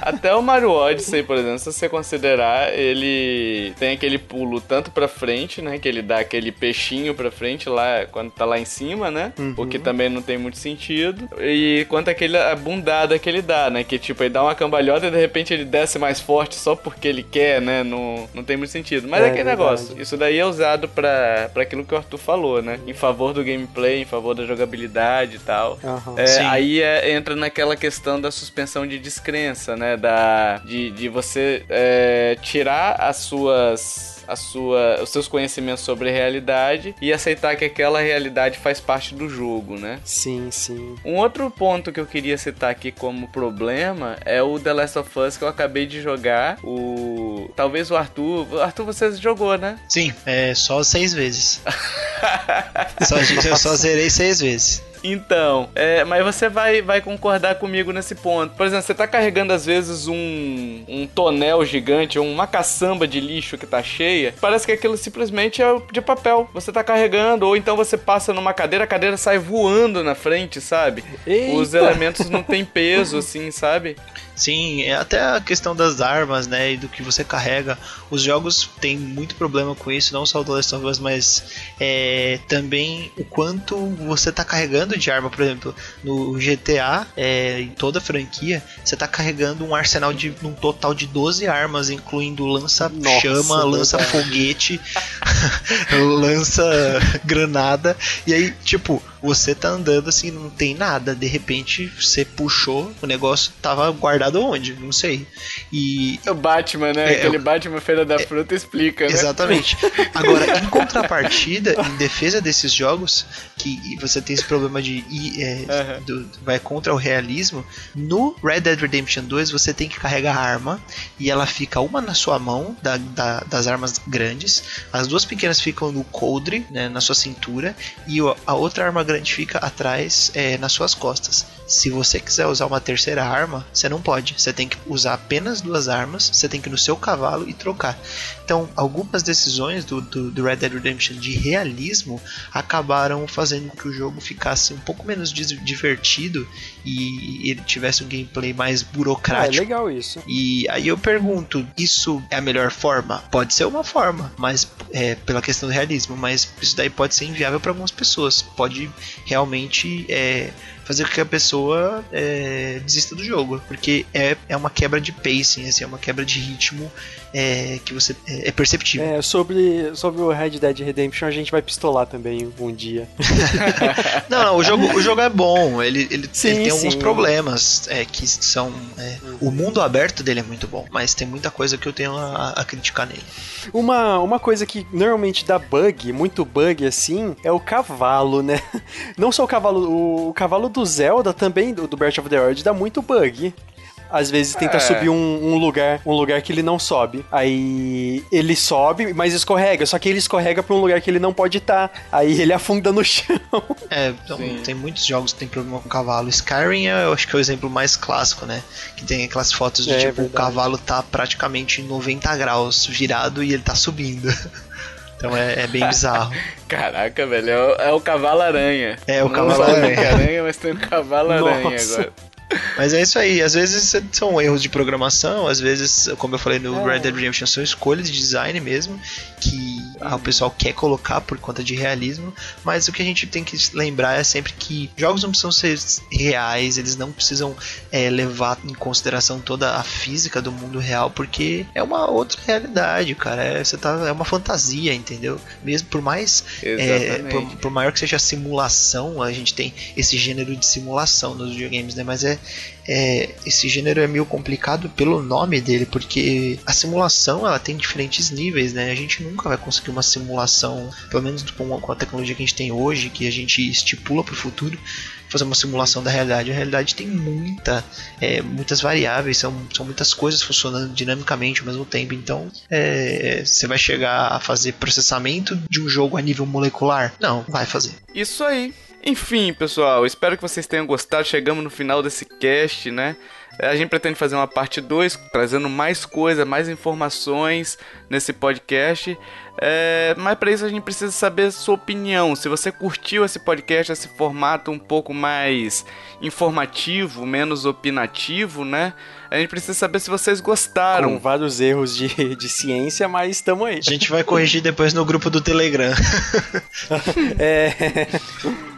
Até o Mario Odyssey, por exemplo, se você considerar, ele tem aquele pulo tanto para frente, né, que ele dá aquele peixinho para frente lá quando tá lá em cima, né? Uhum. O que também não tem muito sentido. E quanto aquele a bundada que ele dá, né, que tipo, ele dá uma cambalhota de repente ele desce mais forte só porque ele quer, né? Não, não tem muito sentido. Mas é, é aquele verdade. negócio. Isso daí é usado para aquilo que o Arthur falou, né? Em favor do gameplay, em favor da jogabilidade e tal. Uhum. É, aí é, entra naquela questão da suspensão de descrença, né? Da, de, de você é, tirar as suas a sua, os seus conhecimentos sobre a realidade e aceitar que aquela realidade faz parte do jogo, né? Sim, sim. Um outro ponto que eu queria citar aqui como problema é o The Last of Us que eu acabei de jogar. O talvez o Arthur, Arthur você jogou, né? Sim, é só seis vezes. só, eu só zerei seis vezes. Então, é, mas você vai, vai concordar comigo nesse ponto. Por exemplo, você tá carregando às vezes um, um tonel gigante, uma caçamba de lixo que tá cheia, parece que aquilo simplesmente é de papel. Você tá carregando, ou então você passa numa cadeira, a cadeira sai voando na frente, sabe? Eita. Os elementos não têm peso, assim, sabe? Sim, é até a questão das armas, né, e do que você carrega. Os jogos têm muito problema com isso, não só o The Last of Us, mas é, também o quanto você está carregando de arma. Por exemplo, no GTA, é, em toda a franquia, você está carregando um arsenal de um total de 12 armas, incluindo lança-chama, lança-foguete, lança-granada. E aí, tipo, você tá andando assim, não tem nada, de repente você puxou, o negócio tava guardado onde? Não sei. E. O Batman, né? É, Aquele Batman Feira da é, Fruta explica, né? Exatamente. Agora, em contrapartida, em defesa desses jogos, que você tem esse problema de. É, uhum. do, vai contra o realismo, no Red Dead Redemption 2 você tem que carregar a arma e ela fica uma na sua mão, da, da, das armas grandes, as duas pequenas ficam no coldre, né, na sua cintura, e a outra arma grande fica atrás é, nas suas costas. Se você quiser usar uma terceira arma, você não pode. Você tem que usar apenas duas armas, você tem que ir no seu cavalo e trocar. Então, algumas decisões do, do, do Red Dead Redemption de realismo acabaram fazendo com que o jogo ficasse um pouco menos divertido e ele tivesse um gameplay mais burocrático. É legal isso. E aí eu pergunto, isso é a melhor forma? Pode ser uma forma, mas é, pela questão do realismo, mas isso daí pode ser inviável para algumas pessoas. Pode realmente é, fazer com que a pessoa é, desista do jogo, porque é, é uma quebra de pacing, assim, é uma quebra de ritmo é, que você é, é, perceptível. É, sobre, sobre o Red Dead Redemption a gente vai pistolar também um dia. não, não, o jogo, o jogo é bom, ele, ele, sim, ele tem sim. alguns problemas é, que são. É, o mundo aberto dele é muito bom, mas tem muita coisa que eu tenho a, a, criticar nele. Uma, uma coisa que normalmente dá bug, muito bug assim, é o cavalo, né? Não só o cavalo, o, o cavalo do Zelda também, do, do Breath of the Wild, dá muito bug às vezes tenta é. subir um, um, lugar, um lugar que ele não sobe. Aí ele sobe, mas escorrega. Só que ele escorrega pra um lugar que ele não pode estar. Tá. Aí ele afunda no chão. É, então, tem muitos jogos que tem problema com o cavalo. Skyrim é, eu acho que é o exemplo mais clássico, né? Que tem aquelas fotos de é, tipo, verdade. o cavalo tá praticamente em 90 graus virado e ele tá subindo. Então é, é, bem bizarro. Caraca, velho, é o, é o cavalo-aranha. É o cavalo-aranha. aranha, mas tem o cavalo-aranha agora. Mas é isso aí, às vezes são erros de programação, às vezes, como eu falei no é. Red Dead Redemption, são escolhas de design mesmo, que o pessoal quer colocar por conta de realismo, mas o que a gente tem que lembrar é sempre que jogos não precisam ser reais, eles não precisam é, levar em consideração toda a física do mundo real, porque é uma outra realidade, cara, é, você tá, é uma fantasia, entendeu? Mesmo por mais, é, por, por maior que seja a simulação, a gente tem esse gênero de simulação nos videogames, né? Mas é, é, esse gênero é meio complicado pelo nome dele, porque a simulação ela tem diferentes níveis, né? A gente nunca vai conseguir uma simulação, pelo menos com a tecnologia que a gente tem hoje, que a gente estipula para o futuro, fazer uma simulação da realidade. A realidade tem muita, é, muitas variáveis, são, são muitas coisas funcionando dinamicamente ao mesmo tempo. Então, é, você vai chegar a fazer processamento de um jogo a nível molecular? Não, vai fazer. Isso aí. Enfim, pessoal, espero que vocês tenham gostado. Chegamos no final desse cast, né? É, a gente pretende fazer uma parte 2, trazendo mais coisa, mais informações nesse podcast. É, mas para isso a gente precisa saber a sua opinião. Se você curtiu esse podcast, esse formato um pouco mais informativo, menos opinativo, né? A gente precisa saber se vocês gostaram. Com vários erros de, de ciência, mas estamos aí. A gente vai corrigir depois no grupo do Telegram. é.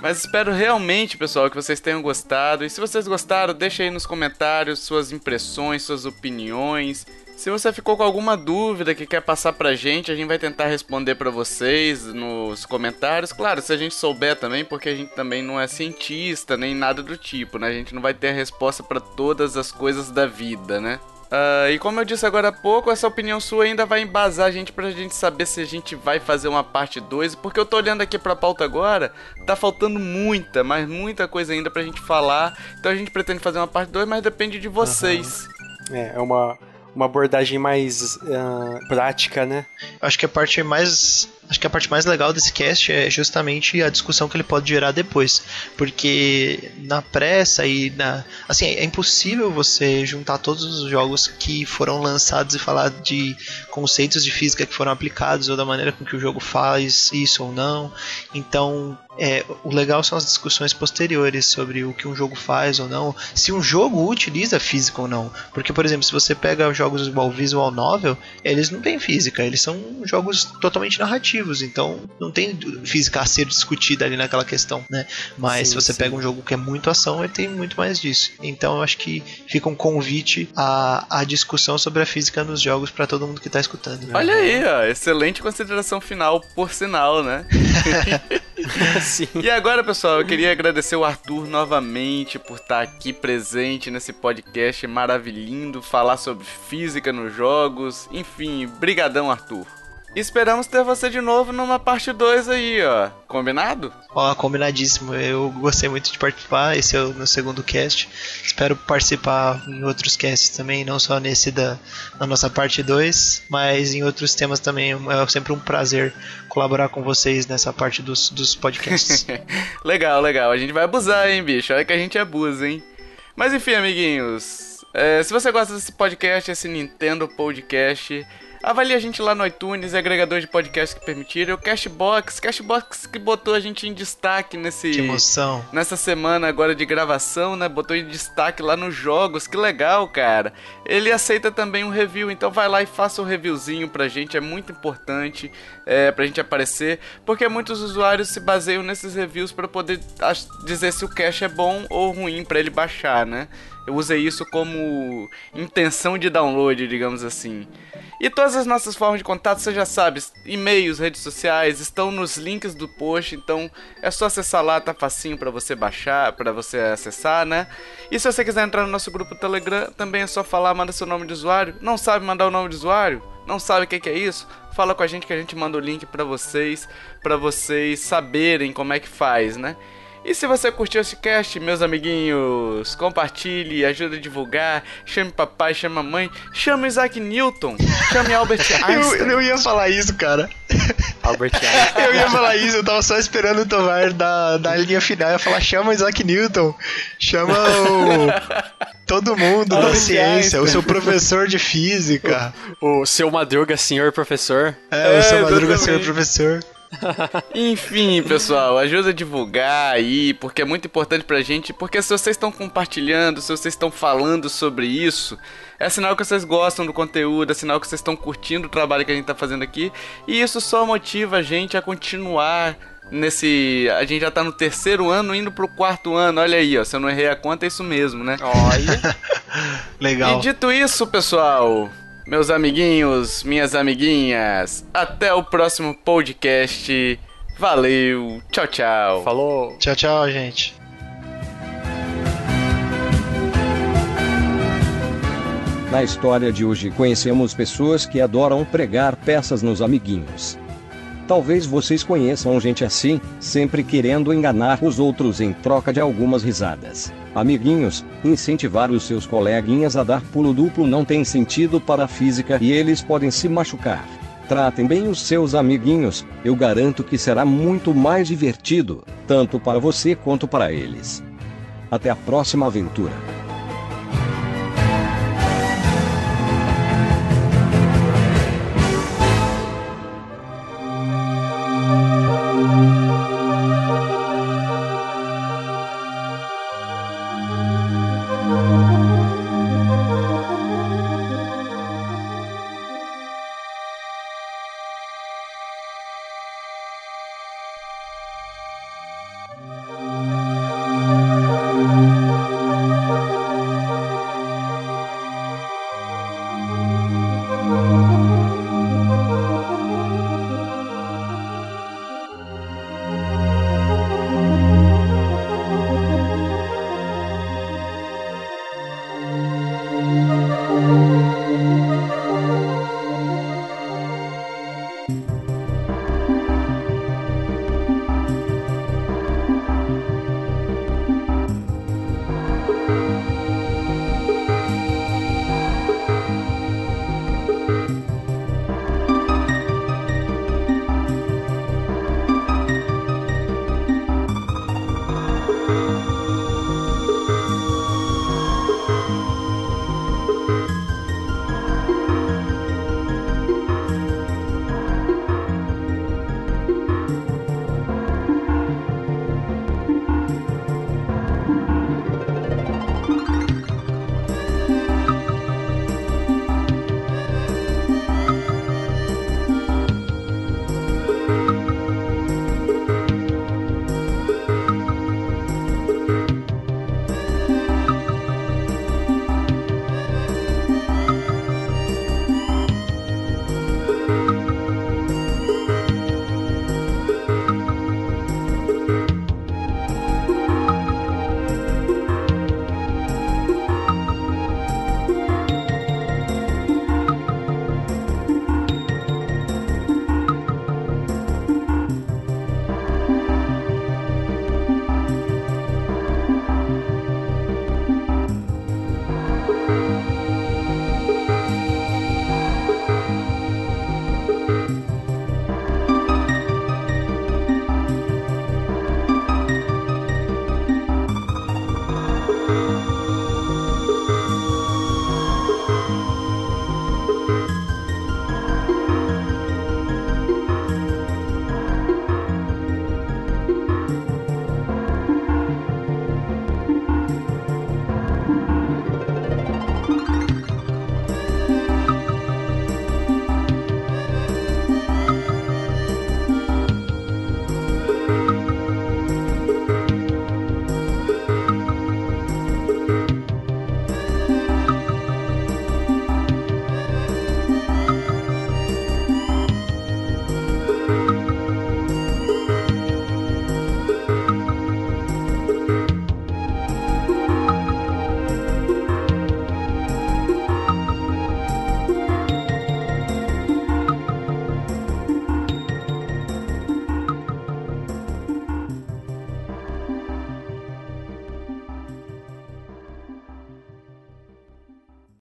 Mas espero realmente, pessoal, que vocês tenham gostado. E se vocês gostaram, deixa aí nos comentários suas impressões, suas opiniões. Se você ficou com alguma dúvida que quer passar pra gente, a gente vai tentar responder para vocês nos comentários. Claro, se a gente souber também, porque a gente também não é cientista nem nada do tipo, né? A gente não vai ter a resposta para todas as coisas da vida, né? Uh, e como eu disse agora há pouco, essa opinião sua ainda vai embasar a gente pra gente saber se a gente vai fazer uma parte 2, porque eu tô olhando aqui pra pauta agora, tá faltando muita, mas muita coisa ainda pra gente falar. Então a gente pretende fazer uma parte 2, mas depende de vocês. Uhum. É, é uma uma abordagem mais uh, prática, né? Acho que a parte mais acho que a parte mais legal desse cast é justamente a discussão que ele pode gerar depois, porque na pressa e na assim é impossível você juntar todos os jogos que foram lançados e falar de conceitos de física que foram aplicados ou da maneira com que o jogo faz isso ou não. Então é, o legal são as discussões posteriores sobre o que um jogo faz ou não, se um jogo utiliza física ou não. Porque, por exemplo, se você pega jogos igual Visual Novel, eles não têm física, eles são jogos totalmente narrativos, então não tem física a ser discutida ali naquela questão, né? Mas sim, se você sim. pega um jogo que é muito ação, ele tem muito mais disso. Então eu acho que fica um convite à, à discussão sobre a física nos jogos para todo mundo que tá escutando. Olha aí, ó, excelente consideração final, por sinal, né? Sim. E agora, pessoal, eu queria agradecer o Arthur novamente por estar aqui presente nesse podcast maravilhindo, falar sobre física nos jogos. Enfim, brigadão, Arthur. Esperamos ter você de novo numa parte 2 aí, ó. Combinado? Ó, combinadíssimo. Eu gostei muito de participar. Esse é o meu segundo cast. Espero participar em outros casts também, não só nesse da, da nossa parte 2, mas em outros temas também. É sempre um prazer colaborar com vocês nessa parte dos, dos podcasts. legal, legal. A gente vai abusar, hein, bicho? Olha que a gente abusa, hein? Mas enfim, amiguinhos. É, se você gosta desse podcast, esse Nintendo Podcast Avalie a gente lá no iTunes, agregador de podcast que permitirem. O Cashbox, Cashbox que botou a gente em destaque nesse. Que emoção. Nessa semana agora de gravação, né? Botou em destaque lá nos jogos. Que legal, cara. Ele aceita também um review, então vai lá e faça um reviewzinho pra gente. É muito importante é, pra gente aparecer. Porque muitos usuários se baseiam nesses reviews para poder dizer se o cache é bom ou ruim para ele baixar, né? Eu usei isso como intenção de download, digamos assim. E todas as nossas formas de contato, você já sabe, e-mails, redes sociais, estão nos links do post, então é só acessar lá, tá facinho para você baixar, para você acessar, né? E se você quiser entrar no nosso grupo Telegram, também é só falar, manda seu nome de usuário. Não sabe mandar o nome de usuário? Não sabe o que, é isso? Fala com a gente que a gente manda o link para vocês, para vocês saberem como é que faz, né? E se você curtiu esse cast, meus amiguinhos, compartilhe, ajude a divulgar, chame papai, chame mamãe, chame Isaac Newton, chame Albert Einstein. eu, eu ia falar isso, cara. Albert Einstein. Eu ia falar isso, eu tava só esperando o Tovar da, da linha final. Eu ia falar, chama Isaac Newton, chama o... Todo mundo da ciência, o seu professor de física. O, o seu Madruga, senhor professor. É, é o seu Madruga, senhor professor. Enfim, pessoal, ajuda a divulgar aí, porque é muito importante pra gente. Porque se vocês estão compartilhando, se vocês estão falando sobre isso, é sinal que vocês gostam do conteúdo, é sinal que vocês estão curtindo o trabalho que a gente tá fazendo aqui. E isso só motiva a gente a continuar nesse. A gente já tá no terceiro ano, indo pro quarto ano. Olha aí, ó. Se eu não errei a conta, é isso mesmo, né? Olha. Legal. E dito isso, pessoal. Meus amiguinhos, minhas amiguinhas, até o próximo podcast. Valeu, tchau, tchau. Falou. Tchau, tchau, gente. Na história de hoje conhecemos pessoas que adoram pregar peças nos amiguinhos. Talvez vocês conheçam gente assim, sempre querendo enganar os outros em troca de algumas risadas. Amiguinhos, incentivar os seus coleguinhas a dar pulo duplo não tem sentido para a física e eles podem se machucar. Tratem bem os seus amiguinhos, eu garanto que será muito mais divertido, tanto para você quanto para eles. Até a próxima aventura.